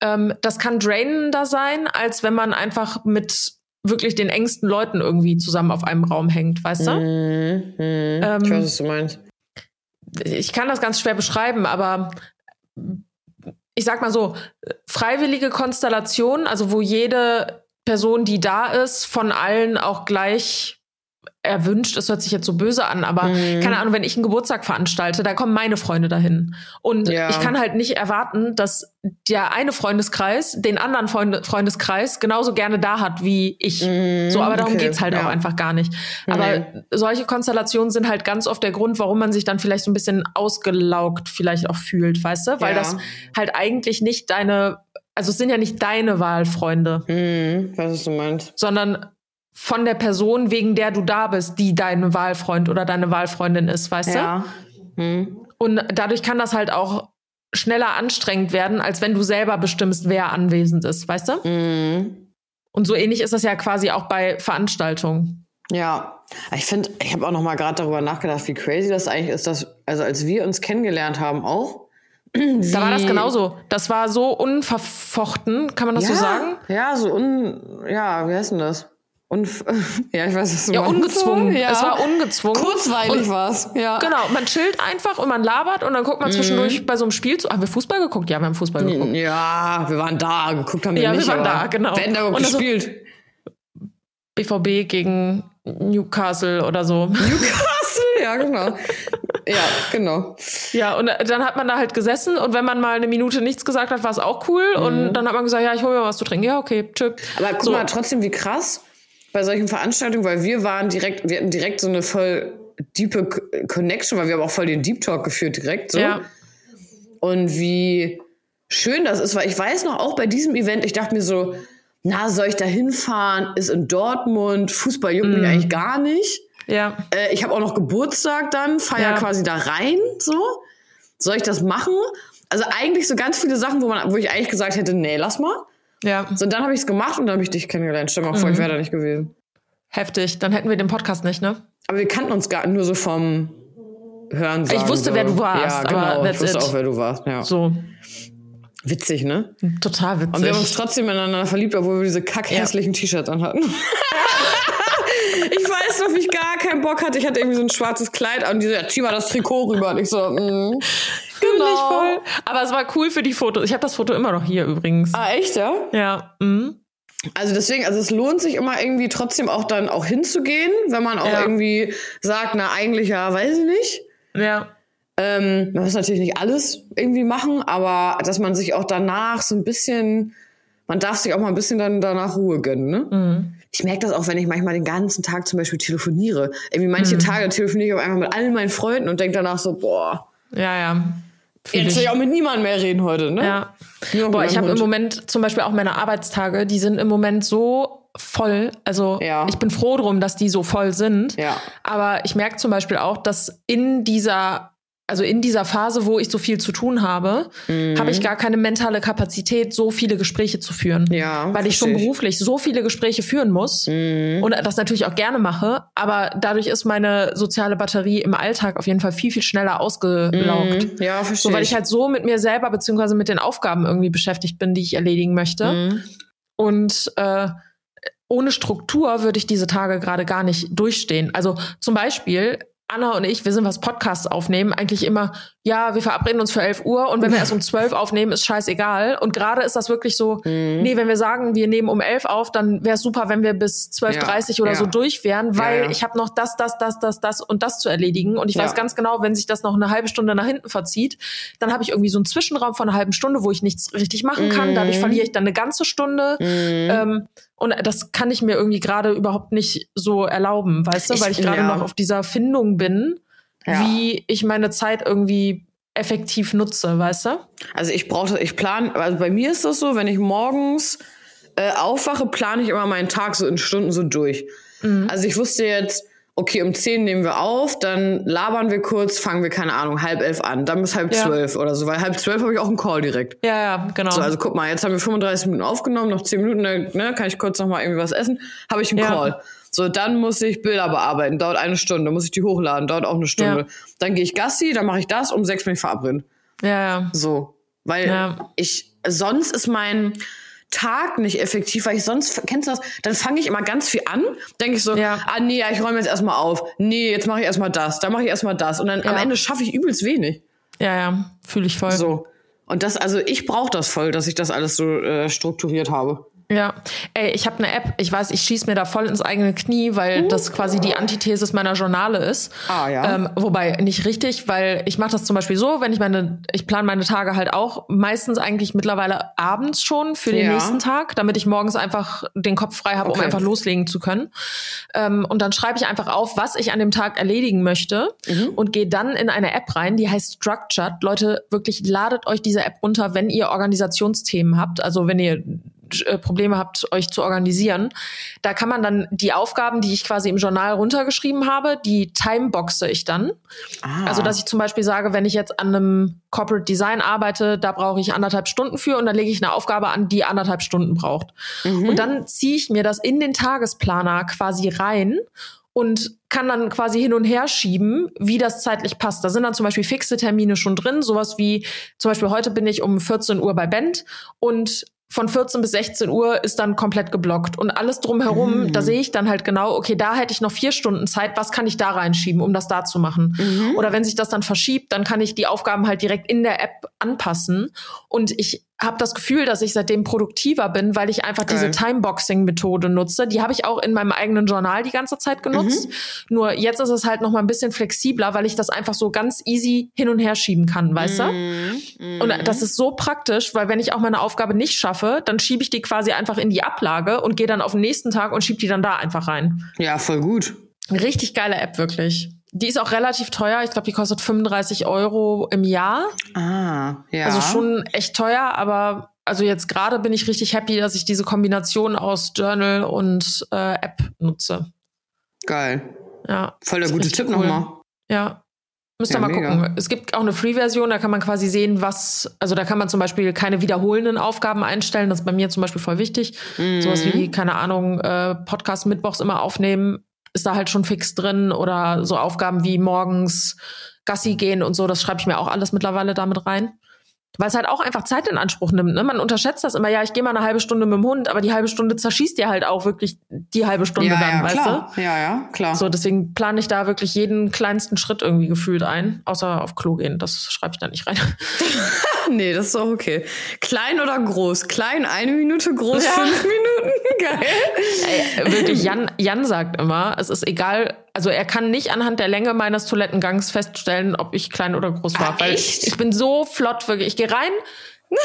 ähm, das kann drainender sein, als wenn man einfach mit wirklich den engsten Leuten irgendwie zusammen auf einem Raum hängt, weißt du? Mhm. Mhm. Ähm, ich weiß, was du meinst. ich kann das ganz schwer beschreiben, aber ich sag mal so, freiwillige Konstellation, also wo jede Person, die da ist, von allen auch gleich erwünscht, es hört sich jetzt so böse an, aber Mhm. keine Ahnung, wenn ich einen Geburtstag veranstalte, da kommen meine Freunde dahin. Und Ja. ich kann halt nicht erwarten, dass der eine Freundeskreis den anderen Freunde, Freundeskreis genauso gerne da hat wie ich. Mhm, So, aber darum okay, geht's halt ja. auch einfach gar nicht. Aber Nee. solche Konstellationen sind halt ganz oft der Grund, warum man sich dann vielleicht so ein bisschen ausgelaugt vielleicht auch fühlt, weißt du? Weil Ja. das halt eigentlich nicht deine, also es sind ja nicht deine Wahlfreunde, Mhm. Weiß, was du meinst. sondern von der Person, wegen der du da bist, die dein Wahlfreund oder deine Wahlfreundin ist, weißt Ja. Du? Und dadurch kann das halt auch schneller anstrengend werden, als wenn du selber bestimmst, wer anwesend ist, weißt du? Mhm. Und so ähnlich ist das ja quasi auch bei Veranstaltungen. Ja, ich finde, ich habe auch noch mal gerade darüber nachgedacht, wie crazy das eigentlich ist, dass also als wir uns kennengelernt haben auch. Da war das genauso. Das war so unverfochten, kann man das ja, so sagen? Ja, so un, ja, wie heißt denn das? Unf ja, ich weiß, was du Ja, meinst. ungezwungen. Ja. Es war ungezwungen. Kurzweilig Und- war's. Ja. Genau, man chillt einfach und man labert und dann guckt man zwischendurch bei so einem Spiel zu. Haben wir Fußball geguckt? Ja, wir haben Fußball geguckt. Ja, wir waren da, geguckt haben wir Ja, wir nicht. waren aber da, genau. Denn da Und also- gespielt? BVB gegen Newcastle oder so. Newcastle, ja, genau. ja, genau. Ja, und dann hat man da halt gesessen und wenn man mal eine Minute nichts gesagt hat, war es auch cool. Und dann hat man gesagt, ja, ich hole mir was zu trinken. Ja, okay, tschüss. Mhm. Aber guck So. mal, trotzdem, wie krass bei solchen Veranstaltungen, weil wir waren direkt, wir hatten direkt so eine voll diepe Co- Connection, weil wir haben auch voll den Deep Talk geführt direkt so. Ja, Und wie schön das ist, weil ich weiß noch, auch bei diesem Event, ich dachte mir so, na, soll ich da hinfahren? Ist in Dortmund, Fußball juckt Mhm. mich eigentlich gar nicht. ja. Äh, ich habe auch noch Geburtstag dann, feier Ja. quasi da rein, so. Soll ich das machen? Also eigentlich so ganz viele Sachen, wo man, wo ich eigentlich gesagt hätte, nee, lass mal. Ja, So, dann habe ich es gemacht und dann habe ich dich kennengelernt. Stell mal vor, Mhm. ich wäre da nicht gewesen. heftig. Dann hätten wir den Podcast nicht, ne? Aber wir kannten uns gar nur so vom Hören. Ich wusste, so. wer du warst, Ja, aber genau. Ich wusste it. auch, wer du warst. Ja. So, Witzig, ne? total witzig. Und wir haben uns trotzdem ineinander verliebt, obwohl wir diese kackhässlichen T-Shirts anhatten. ich weiß noch, wie ich gar keinen Bock hatte. Ich hatte irgendwie so ein schwarzes Kleid an und die so, ja, zieh mal das Trikot rüber. Und ich so, mm, Ich genau. voll. Aber es war cool für die Fotos. Ich habe das Foto immer noch hier übrigens. Ah, echt, ja? Ja. Mhm. Also deswegen, also es lohnt sich immer irgendwie trotzdem auch dann auch hinzugehen, wenn man auch Ja. irgendwie sagt, na eigentlich ja, weiß ich nicht. Ja. Ähm, man muss natürlich nicht alles irgendwie machen, aber dass man sich auch danach so ein bisschen, man darf sich auch mal ein bisschen dann danach Ruhe gönnen, ne? Mhm. Ich merke das auch, wenn ich manchmal den ganzen Tag zum Beispiel telefoniere. Irgendwie manche Mhm. Tage telefoniere ich auch einfach mit allen meinen Freunden und denke danach so, boah, Ja, ja. Jetzt ich. will ich auch mit niemandem mehr reden heute, ne? Ja. Nur Boah, ich habe im. Moment zum Beispiel auch meine Arbeitstage, die sind im Moment so voll. Also Ja. ich bin froh drum, dass die so voll sind. Ja. Aber ich merke zum Beispiel auch, dass in dieser, also in dieser Phase, wo ich so viel zu tun habe, Mhm. habe ich gar keine mentale Kapazität, so viele Gespräche zu führen. Ja, Weil ich schon beruflich so viele Gespräche führen muss Mhm. und das natürlich auch gerne mache, aber dadurch ist meine soziale Batterie im Alltag auf jeden Fall viel, viel schneller ausgelaugt. Mhm. Ja, verstehe So, weil ich halt so mit mir selber beziehungsweise mit den Aufgaben irgendwie beschäftigt bin, die ich erledigen möchte. Mhm. Und äh, ohne Struktur würde ich diese Tage gerade gar nicht durchstehen. Also zum Beispiel, Anna und ich, wir sind was Podcasts aufnehmen, eigentlich immer, ja, wir verabreden uns für 11 Uhr und wenn wir erst um 12 aufnehmen, ist scheißegal. Und gerade ist das wirklich so, Mhm. nee, wenn wir sagen, wir nehmen um 11 auf, dann wäre es super, wenn wir bis 12.30 oder Ja, so ja. durch wären, weil Ja, ja. ich habe noch das, das, das, das, das und das zu erledigen. Und ich Ja. weiß ganz genau, wenn sich das noch eine halbe Stunde nach hinten verzieht, dann habe ich irgendwie so einen Zwischenraum von einer halben Stunde, wo ich nichts richtig machen kann. Mhm. Dadurch verliere ich dann eine ganze Stunde. Mhm. Ähm, und das kann ich mir irgendwie gerade überhaupt nicht so erlauben, weißt du, weil ich gerade ja. noch auf dieser Findung bin, Ja. wie ich meine Zeit irgendwie effektiv nutze, weißt du? Also ich brauche, ich plane, also bei mir ist das so, wenn ich morgens äh, aufwache, plane ich immer meinen Tag so in Stunden so durch. Mhm. Also ich wusste jetzt, okay, um zehn nehmen wir auf, dann labern wir kurz, fangen wir, keine Ahnung, halb elf an, dann bis halb ja. zwölf oder so, weil halb zwölf habe ich auch einen Call direkt. Ja, ja, genau. So, also guck mal, jetzt haben wir 35 Minuten aufgenommen, noch zehn Minuten, ne, kann ich kurz noch mal irgendwie was essen, habe ich einen ja. Call. So, dann muss ich Bilder bearbeiten, dauert eine Stunde, muss ich die hochladen, dauert auch eine Stunde. Ja. Dann gehe ich Gassi, dann mache ich das, um sechs bin ich verabreden. Ja, ja. So, weil ja. ich, sonst ist mein, Tag nicht effektiv, weil ich sonst, kennst du das, dann fange ich immer ganz viel an, denke ich so, ja. ah nee, ich räume jetzt erstmal auf. Nee, jetzt mache ich erstmal das, dann mache ich erstmal das. Und dann am Ende schaffe ich übelst wenig. Ja, ja, fühle ich voll. So. Und das, also ich brauche das voll, dass ich das alles so äh, strukturiert habe. Ja, ey, ich habe eine App, ich weiß, ich schieß mir da voll ins eigene Knie, weil uh. das quasi die Antithesis meiner Journale ist. Ah, ja. Ähm, wobei nicht richtig, weil ich mache das zum Beispiel so, wenn ich meine, ich plane meine Tage halt auch meistens eigentlich mittlerweile abends schon für den ja. nächsten Tag, damit ich morgens einfach den Kopf frei habe, okay. um einfach loslegen zu können. Ähm, und dann schreibe ich einfach auf, was ich an dem Tag erledigen möchte mhm. und gehe dann in eine App rein, die heißt Structured. Leute, wirklich ladet euch diese App runter, wenn ihr Organisationsthemen habt. Also wenn ihr äh, Probleme habt, euch zu organisieren. Da kann man dann die Aufgaben, die ich quasi im Journal runtergeschrieben habe, die timeboxe ich dann. Ah. Also, dass ich zum Beispiel sage, wenn ich jetzt an einem Corporate Design arbeite, da brauche ich anderthalb Stunden für und dann lege ich eine Aufgabe an, die anderthalb Stunden braucht. Mhm. Und dann ziehe ich mir das in den Tagesplaner quasi rein und kann dann quasi hin und her schieben, wie das zeitlich passt. Da sind dann zum Beispiel fixe Termine schon drin, sowas wie zum Beispiel heute bin ich um 14 Uhr bei Band und von 14 bis 16 Uhr ist dann komplett geblockt. Und alles drumherum, mhm. da sehe ich dann halt genau, okay, da hätte ich noch vier Stunden Zeit, was kann ich da reinschieben, um das da zu machen? Mhm. Oder wenn sich das dann verschiebt, dann kann ich die Aufgaben halt direkt in der App anpassen. Und ich habe das Gefühl, dass ich seitdem produktiver bin, weil ich einfach Geil. diese Timeboxing-Methode nutze. Die habe ich auch in meinem eigenen Journal die ganze Zeit genutzt. Mhm. Nur jetzt ist es halt noch mal ein bisschen flexibler, weil ich das einfach so ganz easy hin und her schieben kann, weißt mhm. du? Und das ist so praktisch, weil wenn ich auch meine Aufgabe nicht schaffe, dann schiebe ich die quasi einfach in die Ablage und gehe dann auf den nächsten Tag und schiebe die dann da einfach rein. Ja, voll gut. Richtig geile App, wirklich. Die ist auch relativ teuer. Ich glaube, die kostet 35 Euro im Jahr. Ah, ja. Also schon echt teuer, aber also jetzt gerade bin ich richtig happy, dass ich diese Kombination aus Journal und äh, App nutze. Geil. Ja. Voll der gute Tipp cool. nochmal. Ja. Müsst ihr ja, mal mega. gucken. Es gibt auch eine Free-Version, da kann man quasi sehen, was, also da kann man zum Beispiel keine wiederholenden Aufgaben einstellen. Das ist bei mir zum Beispiel voll wichtig. Mhm. Sowas wie, keine Ahnung, äh, Podcast mittwochs immer aufnehmen ist da halt schon fix drin oder so Aufgaben wie morgens Gassi gehen und so, das schreibe ich mir auch alles mittlerweile damit rein. Weil es halt auch einfach Zeit in Anspruch nimmt. Ne? Man unterschätzt das immer, ja, ich gehe mal eine halbe Stunde mit dem Hund, aber die halbe Stunde zerschießt dir halt auch wirklich die halbe Stunde ja, dann, ja, weißt klar. du? Ja, ja, klar. So, deswegen plane ich da wirklich jeden kleinsten Schritt irgendwie gefühlt ein, außer auf Klo gehen. Das schreibe ich da nicht rein. nee, das ist auch okay. Klein oder groß? Klein eine Minute, groß ja. fünf Minuten? Geil. Ey, wirklich, Jan, Jan sagt immer, es ist egal, also er kann nicht anhand der Länge meines Toilettengangs feststellen, ob ich klein oder groß war. Ah, weil echt? ich bin so flott, wirklich. Ich gehe rein,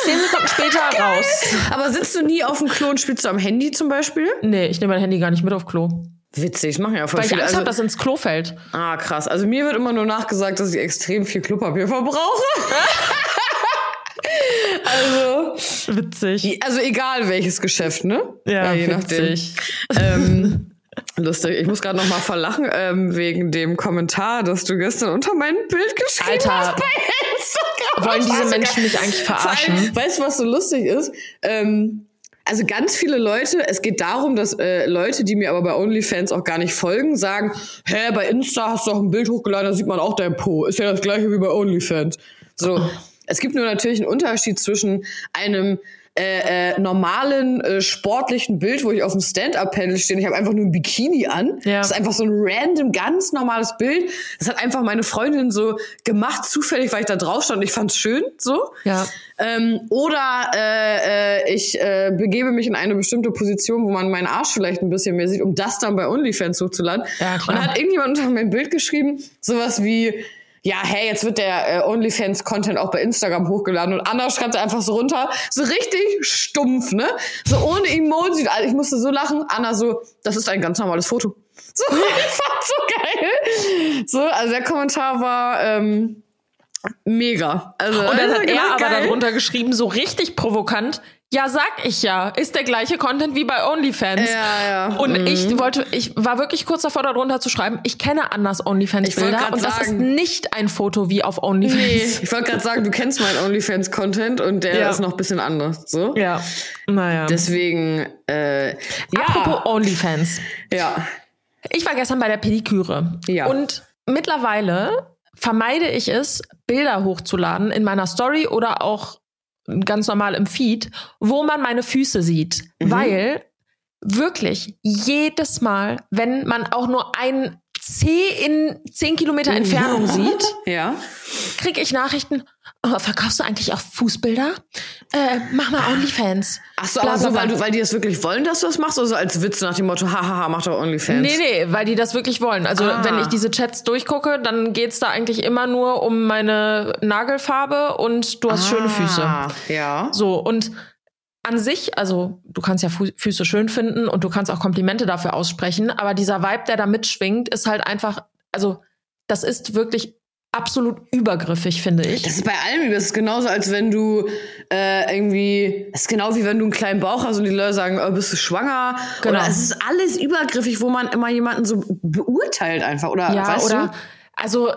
zehn Sekunden später raus. Aber sitzt du nie auf dem Klo und spielst du am Handy zum Beispiel? Nee, ich nehme mein Handy gar nicht mit auf Klo. Witzig, das machen ja voll Weil viele. ich Angst also, habe, dass ins Klo fällt. Ah, krass. Also mir wird immer nur nachgesagt, dass ich extrem viel Klopapier verbrauche. also witzig. Also egal welches Geschäft, ne? Ja, ja je witzig. nachdem. ähm, Lustig. Ich muss gerade noch mal verlachen ähm, wegen dem Kommentar, dass du gestern unter mein Bild geschrieben Alter, hast bei Instagram. Wollen diese Menschen mich eigentlich verarschen? Allem, weißt du, was so lustig ist? Ähm, also ganz viele Leute, es geht darum, dass äh, Leute, die mir aber bei OnlyFans auch gar nicht folgen, sagen, hä, bei Insta hast du auch ein Bild hochgeladen, da sieht man auch dein Po. Ist ja das gleiche wie bei OnlyFans. So, es gibt nur natürlich einen Unterschied zwischen einem äh, äh, normalen äh, sportlichen Bild, wo ich auf dem Stand-up-Panel stehe. Ich habe einfach nur ein Bikini an. Ja. Das ist einfach so ein random, ganz normales Bild. Das hat einfach meine Freundin so gemacht, zufällig, weil ich da drauf stand und ich fand's schön. So. Ja. Ähm, oder äh, äh, ich äh, begebe mich in eine bestimmte Position, wo man meinen Arsch vielleicht ein bisschen mehr sieht, um das dann bei OnlyFans hochzuladen. Ja, klar. Und hat irgendjemand unter mein Bild geschrieben, sowas wie ja, hey, jetzt wird der äh, OnlyFans-Content auch bei Instagram hochgeladen und Anna schreibt einfach so runter, so richtig stumpf, ne? So ohne Emoji. Also ich musste so lachen. Anna so, das ist ein ganz normales Foto. So, ich fand so geil. So, also der Kommentar war, ähm, Mega. Also, Und dann also, hat er genau, aber geil. darunter geschrieben, so richtig provokant, ja, sag ich ja, ist der gleiche Content wie bei OnlyFans. Ja, ja. Und Mhm. ich wollte, ich war wirklich kurz davor, darunter zu schreiben, ich kenne Anders Ich wollte OnlyFans-Bilder und das ist nicht ein Foto wie auf OnlyFans. Nee, ich wollte gerade sagen, du kennst meinen OnlyFans-Content und der Ja. ist noch ein bisschen anders. So. Ja, naja. Deswegen, äh, ja. Apropos OnlyFans. ja. Ich war gestern bei der Pediküre. Ja. Und mittlerweile vermeide ich es, Bilder hochzuladen in meiner Story oder auch ganz normal im Feed, wo man meine Füße sieht. Mhm. Weil wirklich jedes Mal, wenn man auch nur ein C in 10 Kilometer Entfernung sieht, Ja. kriege ich Nachrichten, oh, verkaufst du eigentlich auch Fußbilder? Äh, mach mal OnlyFans. Ach so, aber so, weil, du, weil die das wirklich wollen, dass du das machst, oder so als Witz nach dem Motto, hahaha, mach doch OnlyFans. Nee, nee, weil die das wirklich wollen. Also Ah. wenn ich diese Chats durchgucke, dann geht's da eigentlich immer nur um meine Nagelfarbe und du hast schöne Füße. Ah, Ja. So, und an sich, also du kannst ja Füße schön finden und du kannst auch Komplimente dafür aussprechen, aber dieser Vibe, der da mitschwingt, ist halt einfach, also das ist wirklich absolut übergriffig, finde ich. Das ist bei allem, das ist genauso, als wenn du äh, irgendwie, das ist genau wie wenn du einen kleinen Bauch hast und die Leute sagen, oh, bist du schwanger? Genau. Oder es ist alles übergriffig, wo man immer jemanden so beurteilt einfach. Oder ja, weißt oder du? also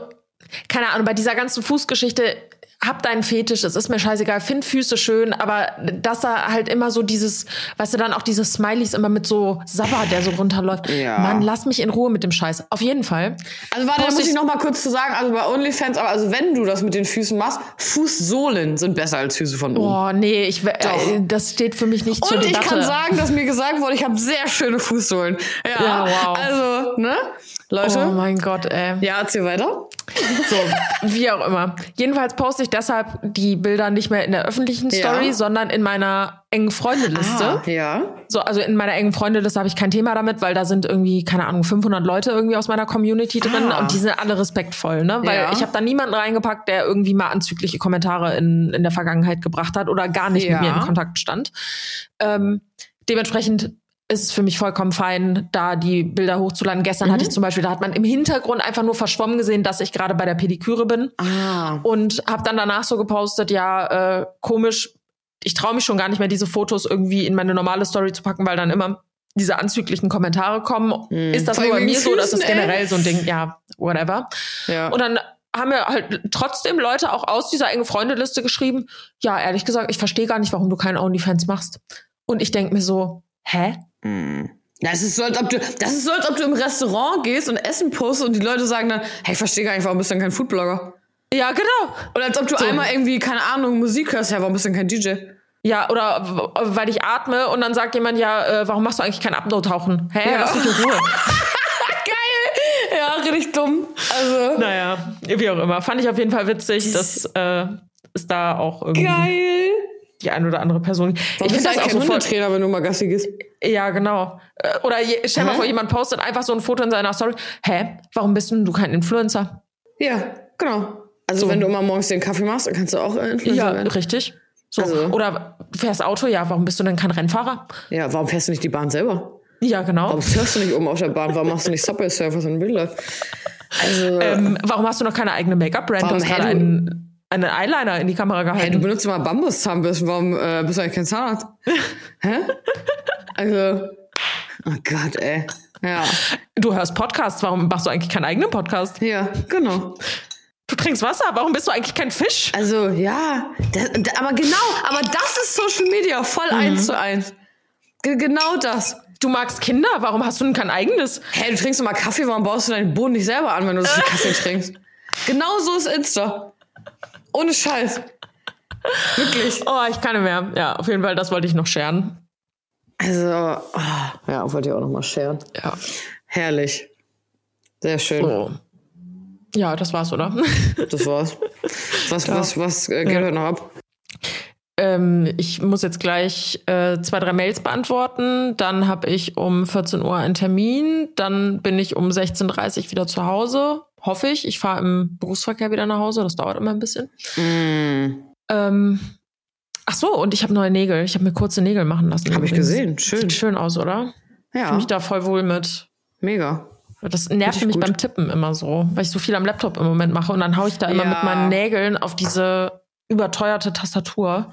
keine Ahnung, bei dieser ganzen Fußgeschichte hab deinen Fetisch, es ist mir scheißegal, find Füße schön, aber dass da halt immer so dieses, weißt du, dann auch diese Smileys immer mit so Sabber, der so runterläuft. Ja. Mann, lass mich in Ruhe mit dem Scheiß. Auf jeden Fall. Also warte, da muss ich ich- noch mal kurz zu sagen, also bei OnlyFans, aber also wenn du das mit den Füßen machst, Fußsohlen sind besser als Füße von oben. Boah, nee, ich, äh, das steht für mich nicht zur Und ich Debatte. kann sagen, dass mir gesagt wurde, ich habe sehr schöne Fußsohlen. Ja, Ja, wow. Also, ne? Leute? Oh mein Gott, ey. ja, erzähl weiter. So, wie auch immer. Jedenfalls poste ich deshalb die Bilder nicht mehr in der öffentlichen Ja. Story, sondern in meiner engen Freundeliste. Ah, ja. So, also in meiner engen Freundeliste habe ich kein Thema damit, weil da sind irgendwie, keine Ahnung, 500 Leute irgendwie aus meiner Community drin Ah. und die sind alle respektvoll, ne? Weil Ja. ich habe da niemanden reingepackt, der irgendwie mal anzügliche Kommentare in, in der Vergangenheit gebracht hat oder gar nicht Ja. mit mir in Kontakt stand. Ähm, dementsprechend ist es für mich vollkommen fein, da die Bilder hochzuladen. Gestern Mhm. hatte ich zum Beispiel, da hat man im Hintergrund einfach nur verschwommen gesehen, dass ich gerade bei der Pediküre bin Ah. und habe dann danach so gepostet, ja, äh, komisch, ich traue mich schon gar nicht mehr, diese Fotos irgendwie in meine normale Story zu packen, weil dann immer diese anzüglichen Kommentare kommen. Ist das nur bei mir so, das Füßen, ist generell so ein Ding, ja, whatever. Ja. Und dann haben mir halt trotzdem Leute auch aus dieser engen Freundeliste geschrieben, ja, ehrlich gesagt, ich verstehe gar nicht, warum du keinen OnlyFans machst. Und ich denk mir so, hä? Das ist so, als ob du, das ist so, als ob du im Restaurant gehst und Essen postest und die Leute sagen dann, hey, ich verstehe gar nicht, warum bist du denn kein Foodblogger? Ja, genau. Oder als ob du So. einmal irgendwie, keine Ahnung, Musik hörst, ja, warum bist du denn kein DJ? Ja, oder weil ich atme und dann sagt jemand, ja, äh, warum machst du eigentlich kein Abno-Tauchen? Hä, Ja. lass mich in Ruhe. Geil! Ja, richtig dumm. Also, Naja, wie auch immer. Fand ich auf jeden Fall witzig, dass äh, es da auch irgendwie geil! Die eine oder andere Person. Warum ich finde das auch kein so voll, Hundetrainer, wenn du mal Gassi gehst? Ja, genau. Äh, Oder je, stell mal vor, jemand postet einfach so ein Foto in seiner Story. Hä? Warum bist denn du kein Influencer? Ja, genau. Also, So. wenn du immer morgens den Kaffee machst, dann kannst du auch Influencer Ja, werden. richtig. So. Also- Oder du fährst Auto, ja, warum bist du denn kein Rennfahrer? Ja, warum fährst du nicht die Bahn selber? Ja, genau. Warum surfst du nicht oben auf der Bahn? Warum machst du nicht Subway Surfers in Bilder? Also, Ähm, warum hast du noch keine eigene Make-up-Brand? Warum, einen, Eyeliner in die Kamera hey, du gehalten. benutzt immer Bambuszahnbürsten. Warum äh, bist du eigentlich kein Zahnarzt? Hä? Also, oh Gott, ey. Ja, Du hörst Podcasts, warum machst du eigentlich keinen eigenen Podcast? ja, genau. Du trinkst Wasser, warum bist du eigentlich kein Fisch? Also, ja, das, da- aber genau, aber das ist Social Media, voll eins zu eins. Ge- Genau das. Du magst Kinder, warum hast du denn kein eigenes? Hey, du trinkst mal Kaffee, warum baust du deinen Boden nicht selber an, wenn du so viel Kaffee trinkst? Genau so ist Insta. Ohne Scheiß. Wirklich. Oh, ich kann nicht mehr. Ja, auf jeden Fall, das wollte ich noch scheren. Also, oh, ja, wollte ich auch noch mal scheren. Ja. Herrlich. Sehr schön. So. Ja, das war's, oder? Das war's. Was, was, was äh, geht heute noch ab? ähm, ich muss jetzt gleich äh, zwei, drei Mails beantworten. Dann habe ich um 14 Uhr einen Termin. Dann bin ich um 16.30 Uhr wieder zu Hause. Hoffe ich. Ich fahre im Berufsverkehr wieder nach Hause. Das dauert immer ein bisschen. Mm, Ähm, ach so, und ich habe neue Nägel. Ich habe mir kurze Nägel machen lassen. Hab ich gesehen. Schön. Sieht schön aus, oder? Ich ja, fühle mich da voll wohl mit. mega. Das nervt mich gut. beim Tippen immer so, weil ich so viel am Laptop im Moment mache und dann hau ich da immer Ja. mit meinen Nägeln auf diese überteuerte Tastatur.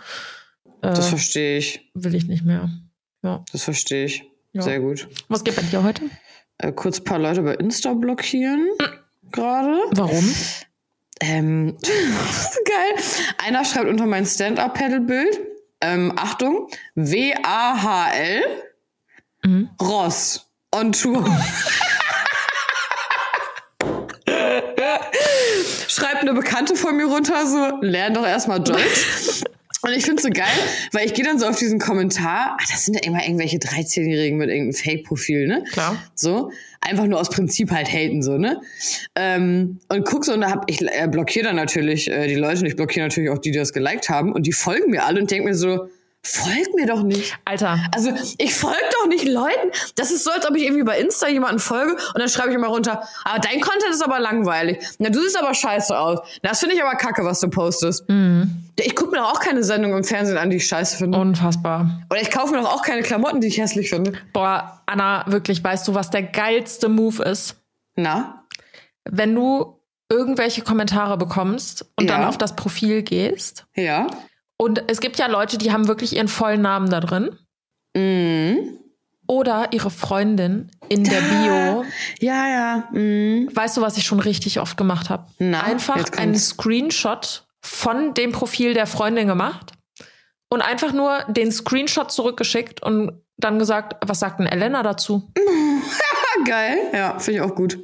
Äh, Das verstehe ich. will ich nicht mehr. Ja. Das verstehe ich. Ja. Sehr gut. Was geht bei dir heute? Äh, kurz ein paar Leute bei Insta blockieren. Gerade. Warum? Ähm, geil. Einer schreibt unter mein Stand-Up-Pedal-Bild. Ähm, Achtung. W-A-H-L. Mhm. Ross. On Tour. Schreibt eine Bekannte von mir runter, so, lern doch erstmal Deutsch. Und ich finde so geil, weil ich gehe dann so auf diesen Kommentar, ach, das sind ja immer irgendwelche 13-Jährigen mit irgendeinem Fake-Profil, ne? Klar. So, einfach nur aus Prinzip halt haten, so, ne? Ähm, und guck so, und da hab ich äh, blockiere dann natürlich äh, die Leute und ich blockiere natürlich auch die, die das geliked haben und die folgen mir alle und denke mir so, folgt mir doch nicht. Alter, Also ich folge doch nicht Leuten. Das ist so, als ob ich irgendwie bei Insta jemanden folge und dann schreibe ich immer runter, aber dein Content ist aber langweilig. Na, du siehst aber scheiße aus. Das finde ich aber kacke, was du postest. Ich gucke mir doch auch keine Sendung im Fernsehen an, die ich scheiße finde. unfassbar. Oder ich kaufe mir doch auch keine Klamotten, die ich hässlich finde. Boah, Anna, wirklich, weißt du, was der geilste Move ist? Na? Wenn du irgendwelche Kommentare bekommst und Ja. dann auf das Profil gehst. Ja. Und es gibt ja Leute, die haben wirklich ihren vollen Namen da drin. Mhm. Oder ihre Freundin in der Bio. Ja, ja. Mhm. Weißt du, was ich schon richtig oft gemacht habe? Einfach einen. Screenshot von dem Profil der Freundin gemacht und einfach nur den Screenshot zurückgeschickt und dann gesagt, was sagt denn Elena dazu? Ah, geil. Ja, finde ich auch gut.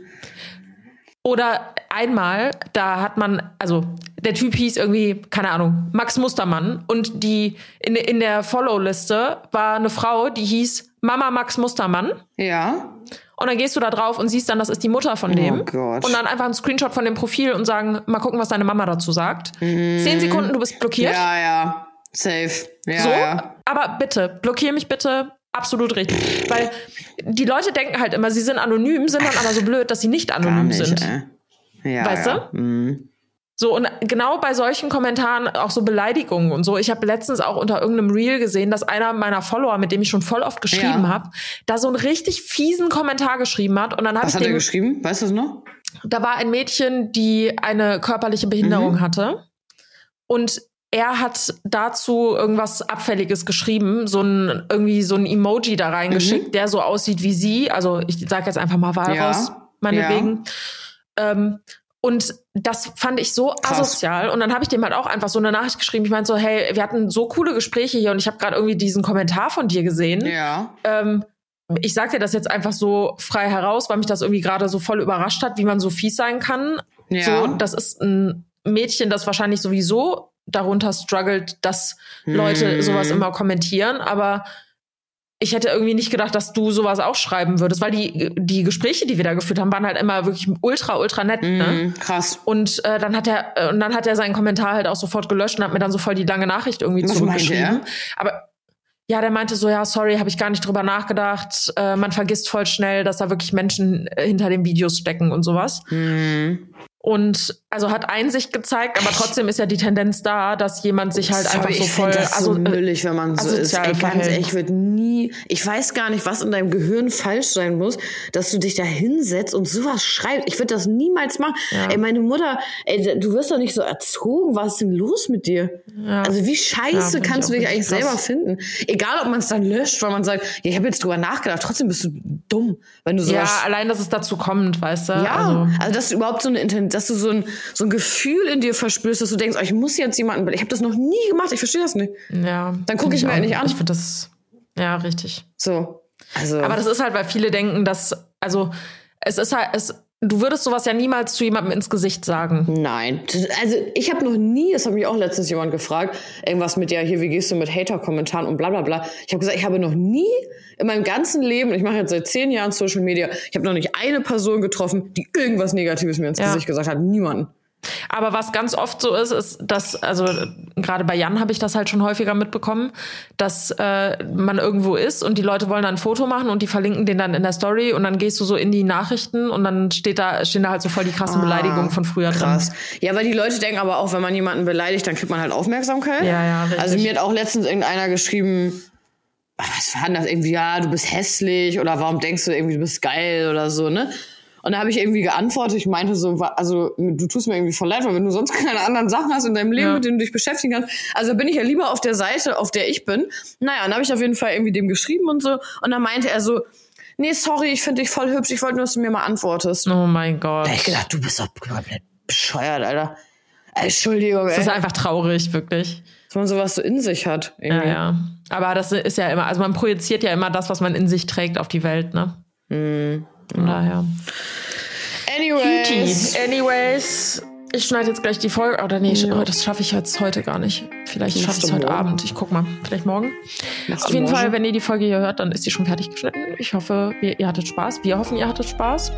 Oder einmal, da hat man, also der Typ hieß irgendwie, keine Ahnung, Max Mustermann und die in, in der Follow-Liste war eine Frau, die hieß Mama Max Mustermann. Ja. Und dann gehst du da drauf und siehst dann, das ist die Mutter von dem. Oh Gott. Und dann einfach einen Screenshot von dem Profil und sagen, mal gucken, was deine Mama dazu sagt. Zehn Sekunden, du bist blockiert. Mhm. Ja, ja. Safe. Ja, so, ja. aber bitte, blockier mich bitte. Absolut richtig. Weil die Leute denken halt immer, sie sind anonym, sind dann aber so blöd, dass sie nicht anonym nicht, sind. ey. Ja, Weißt ja. Mhm. So, und genau bei solchen Kommentaren auch so Beleidigungen und so. Ich habe letztens auch unter irgendeinem Reel gesehen, dass einer meiner Follower, mit dem ich schon voll oft geschrieben Ja. habe, da so einen richtig fiesen Kommentar geschrieben hat. Und dann habe Was ich hat er geschrieben? Weißt du es noch? da war ein Mädchen, die eine körperliche Behinderung Mhm. hatte. Und er hat dazu irgendwas Abfälliges geschrieben, so ein, irgendwie so ein Emoji da reingeschickt, der so aussieht wie sie. Also ich sage jetzt einfach mal Walraus, Ja. meinetwegen. Ähm, und das fand ich so Krass. asozial. Und dann habe ich dem halt auch einfach so eine Nachricht geschrieben. Ich meinte so, hey, wir hatten so coole Gespräche hier und ich habe gerade irgendwie diesen Kommentar von dir gesehen. Ja. Ähm, ich sag dir das jetzt einfach so frei heraus, weil mich das irgendwie gerade so voll überrascht hat, wie man so fies sein kann. Ja. So, das ist ein Mädchen, das wahrscheinlich sowieso darunter struggelt, dass Leute Hm. sowas immer kommentieren, aber ich hätte irgendwie nicht gedacht, dass du sowas auch schreiben würdest, weil die, die Gespräche, die wir da geführt haben, waren halt immer wirklich ultra, ultra nett. Ne? Mhm, krass. Und äh, dann hat er äh, und dann hat er seinen Kommentar halt auch sofort gelöscht und hat mir dann so voll die lange Nachricht irgendwie Was zurückgeschrieben. er? Aber ja, der meinte so, ja, sorry, habe ich gar nicht drüber nachgedacht. Äh, man vergisst voll schnell, dass da wirklich Menschen äh, hinter den Videos stecken und sowas. Mhm. Und also hat Einsicht gezeigt, aber trotzdem ist ja die Tendenz da, dass jemand sich halt Sorry, einfach so ich voll das so also, äh, müllig, wenn man so ist. Ey, ganz ehrlich, ich würde nie, ich weiß gar nicht, was in deinem Gehirn falsch sein muss, dass du dich da hinsetzt und sowas schreibst. Ich würde das niemals machen. Ja. Ey, meine Mutter, ey, du wirst doch nicht so erzogen. Was ist denn los mit dir? Ja. Also wie Ja, scheiße ich kannst du dich eigentlich richtig selber krass. finden? Egal, ob man es dann löscht, weil man sagt, ja, ich habe jetzt drüber nachgedacht. Trotzdem bist du dumm, wenn du ja, sowas allein, dass es dazu kommt, weißt du? ja, Also, also, dass du überhaupt so eine dass du so ein, so ein Gefühl in dir verspürst, dass du denkst, oh, ich muss jetzt jemanden, ich habe das noch nie gemacht, ich verstehe das nicht. ja. Dann guck find ich mir halt nicht an. Ich finde das, ja, richtig. So. Also, Aber das ist halt, weil viele denken, dass, also, es ist halt, es, du würdest sowas ja niemals zu jemandem ins Gesicht sagen. nein. Also ich habe noch nie, das hat mich auch letztens jemand gefragt, irgendwas mit, ja, hier, wie gehst du mit Hater-Kommentaren und bla bla bla. Ich habe gesagt, ich habe noch nie in meinem ganzen Leben, ich mache jetzt seit zehn Jahren Social Media, ich habe noch nicht eine Person getroffen, die irgendwas Negatives mir ins Ja. Gesicht gesagt hat. Niemanden. Aber was ganz oft so ist, ist, dass, also gerade bei Jan habe ich das halt schon häufiger mitbekommen, dass äh, man irgendwo ist und die Leute wollen dann ein Foto machen und die verlinken den dann in der Story und dann gehst du so in die Nachrichten und dann steht da, stehen da halt so voll die krassen Beleidigungen von früher Ah, Krass. drin. Ja, weil die Leute denken aber auch, wenn man jemanden beleidigt, dann kriegt man halt Aufmerksamkeit. Ja, ja, richtig. Also mir hat auch letztens irgendeiner geschrieben, ah, was war denn das irgendwie, ja, du bist hässlich oder warum denkst du irgendwie, du bist geil oder so, ne? Und da habe ich irgendwie geantwortet, ich meinte so, also du tust mir irgendwie voll leid, weil wenn du sonst keine anderen Sachen hast in deinem Leben, ja. mit denen du dich beschäftigen kannst, also bin ich ja lieber auf der Seite, auf der ich bin. Naja, dann habe ich auf jeden Fall irgendwie dem geschrieben und so. Und dann meinte er so, nee, sorry, ich finde dich voll hübsch, ich wollte nur, dass du mir mal antwortest. Oh mein Gott. Da hab ich gedacht, du bist doch komplett bescheuert, Alter. Entschuldigung, ey. Das ist einfach traurig, wirklich. Dass man sowas so in sich hat. Irgendwie. Ja, ja. Aber das ist ja immer, also man projiziert ja immer das, was man in sich trägt, auf die Welt, ne? Mhm. Von daher. Anyways. Anyways. Ich schneide jetzt gleich die Folge. Oder nee, ja. das schaffe ich jetzt heute gar nicht. Vielleicht schaffe ich es heute morgen? Abend. Ich guck mal. Vielleicht morgen. Machst Auf jeden morgen? Fall, wenn ihr die Folge hier hört, dann ist sie schon fertig geschnitten. Ich hoffe, ihr, ihr hattet Spaß. Wir hoffen, ihr hattet Spaß.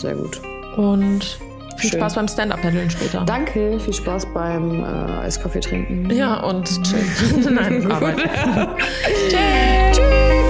Sehr gut. Und viel Schön. Spaß beim Stand-Up-Paddeln später. Danke, viel Spaß beim äh, Eiskaffee trinken. Ja, und chill. Nein, arbeiten. Tschüss.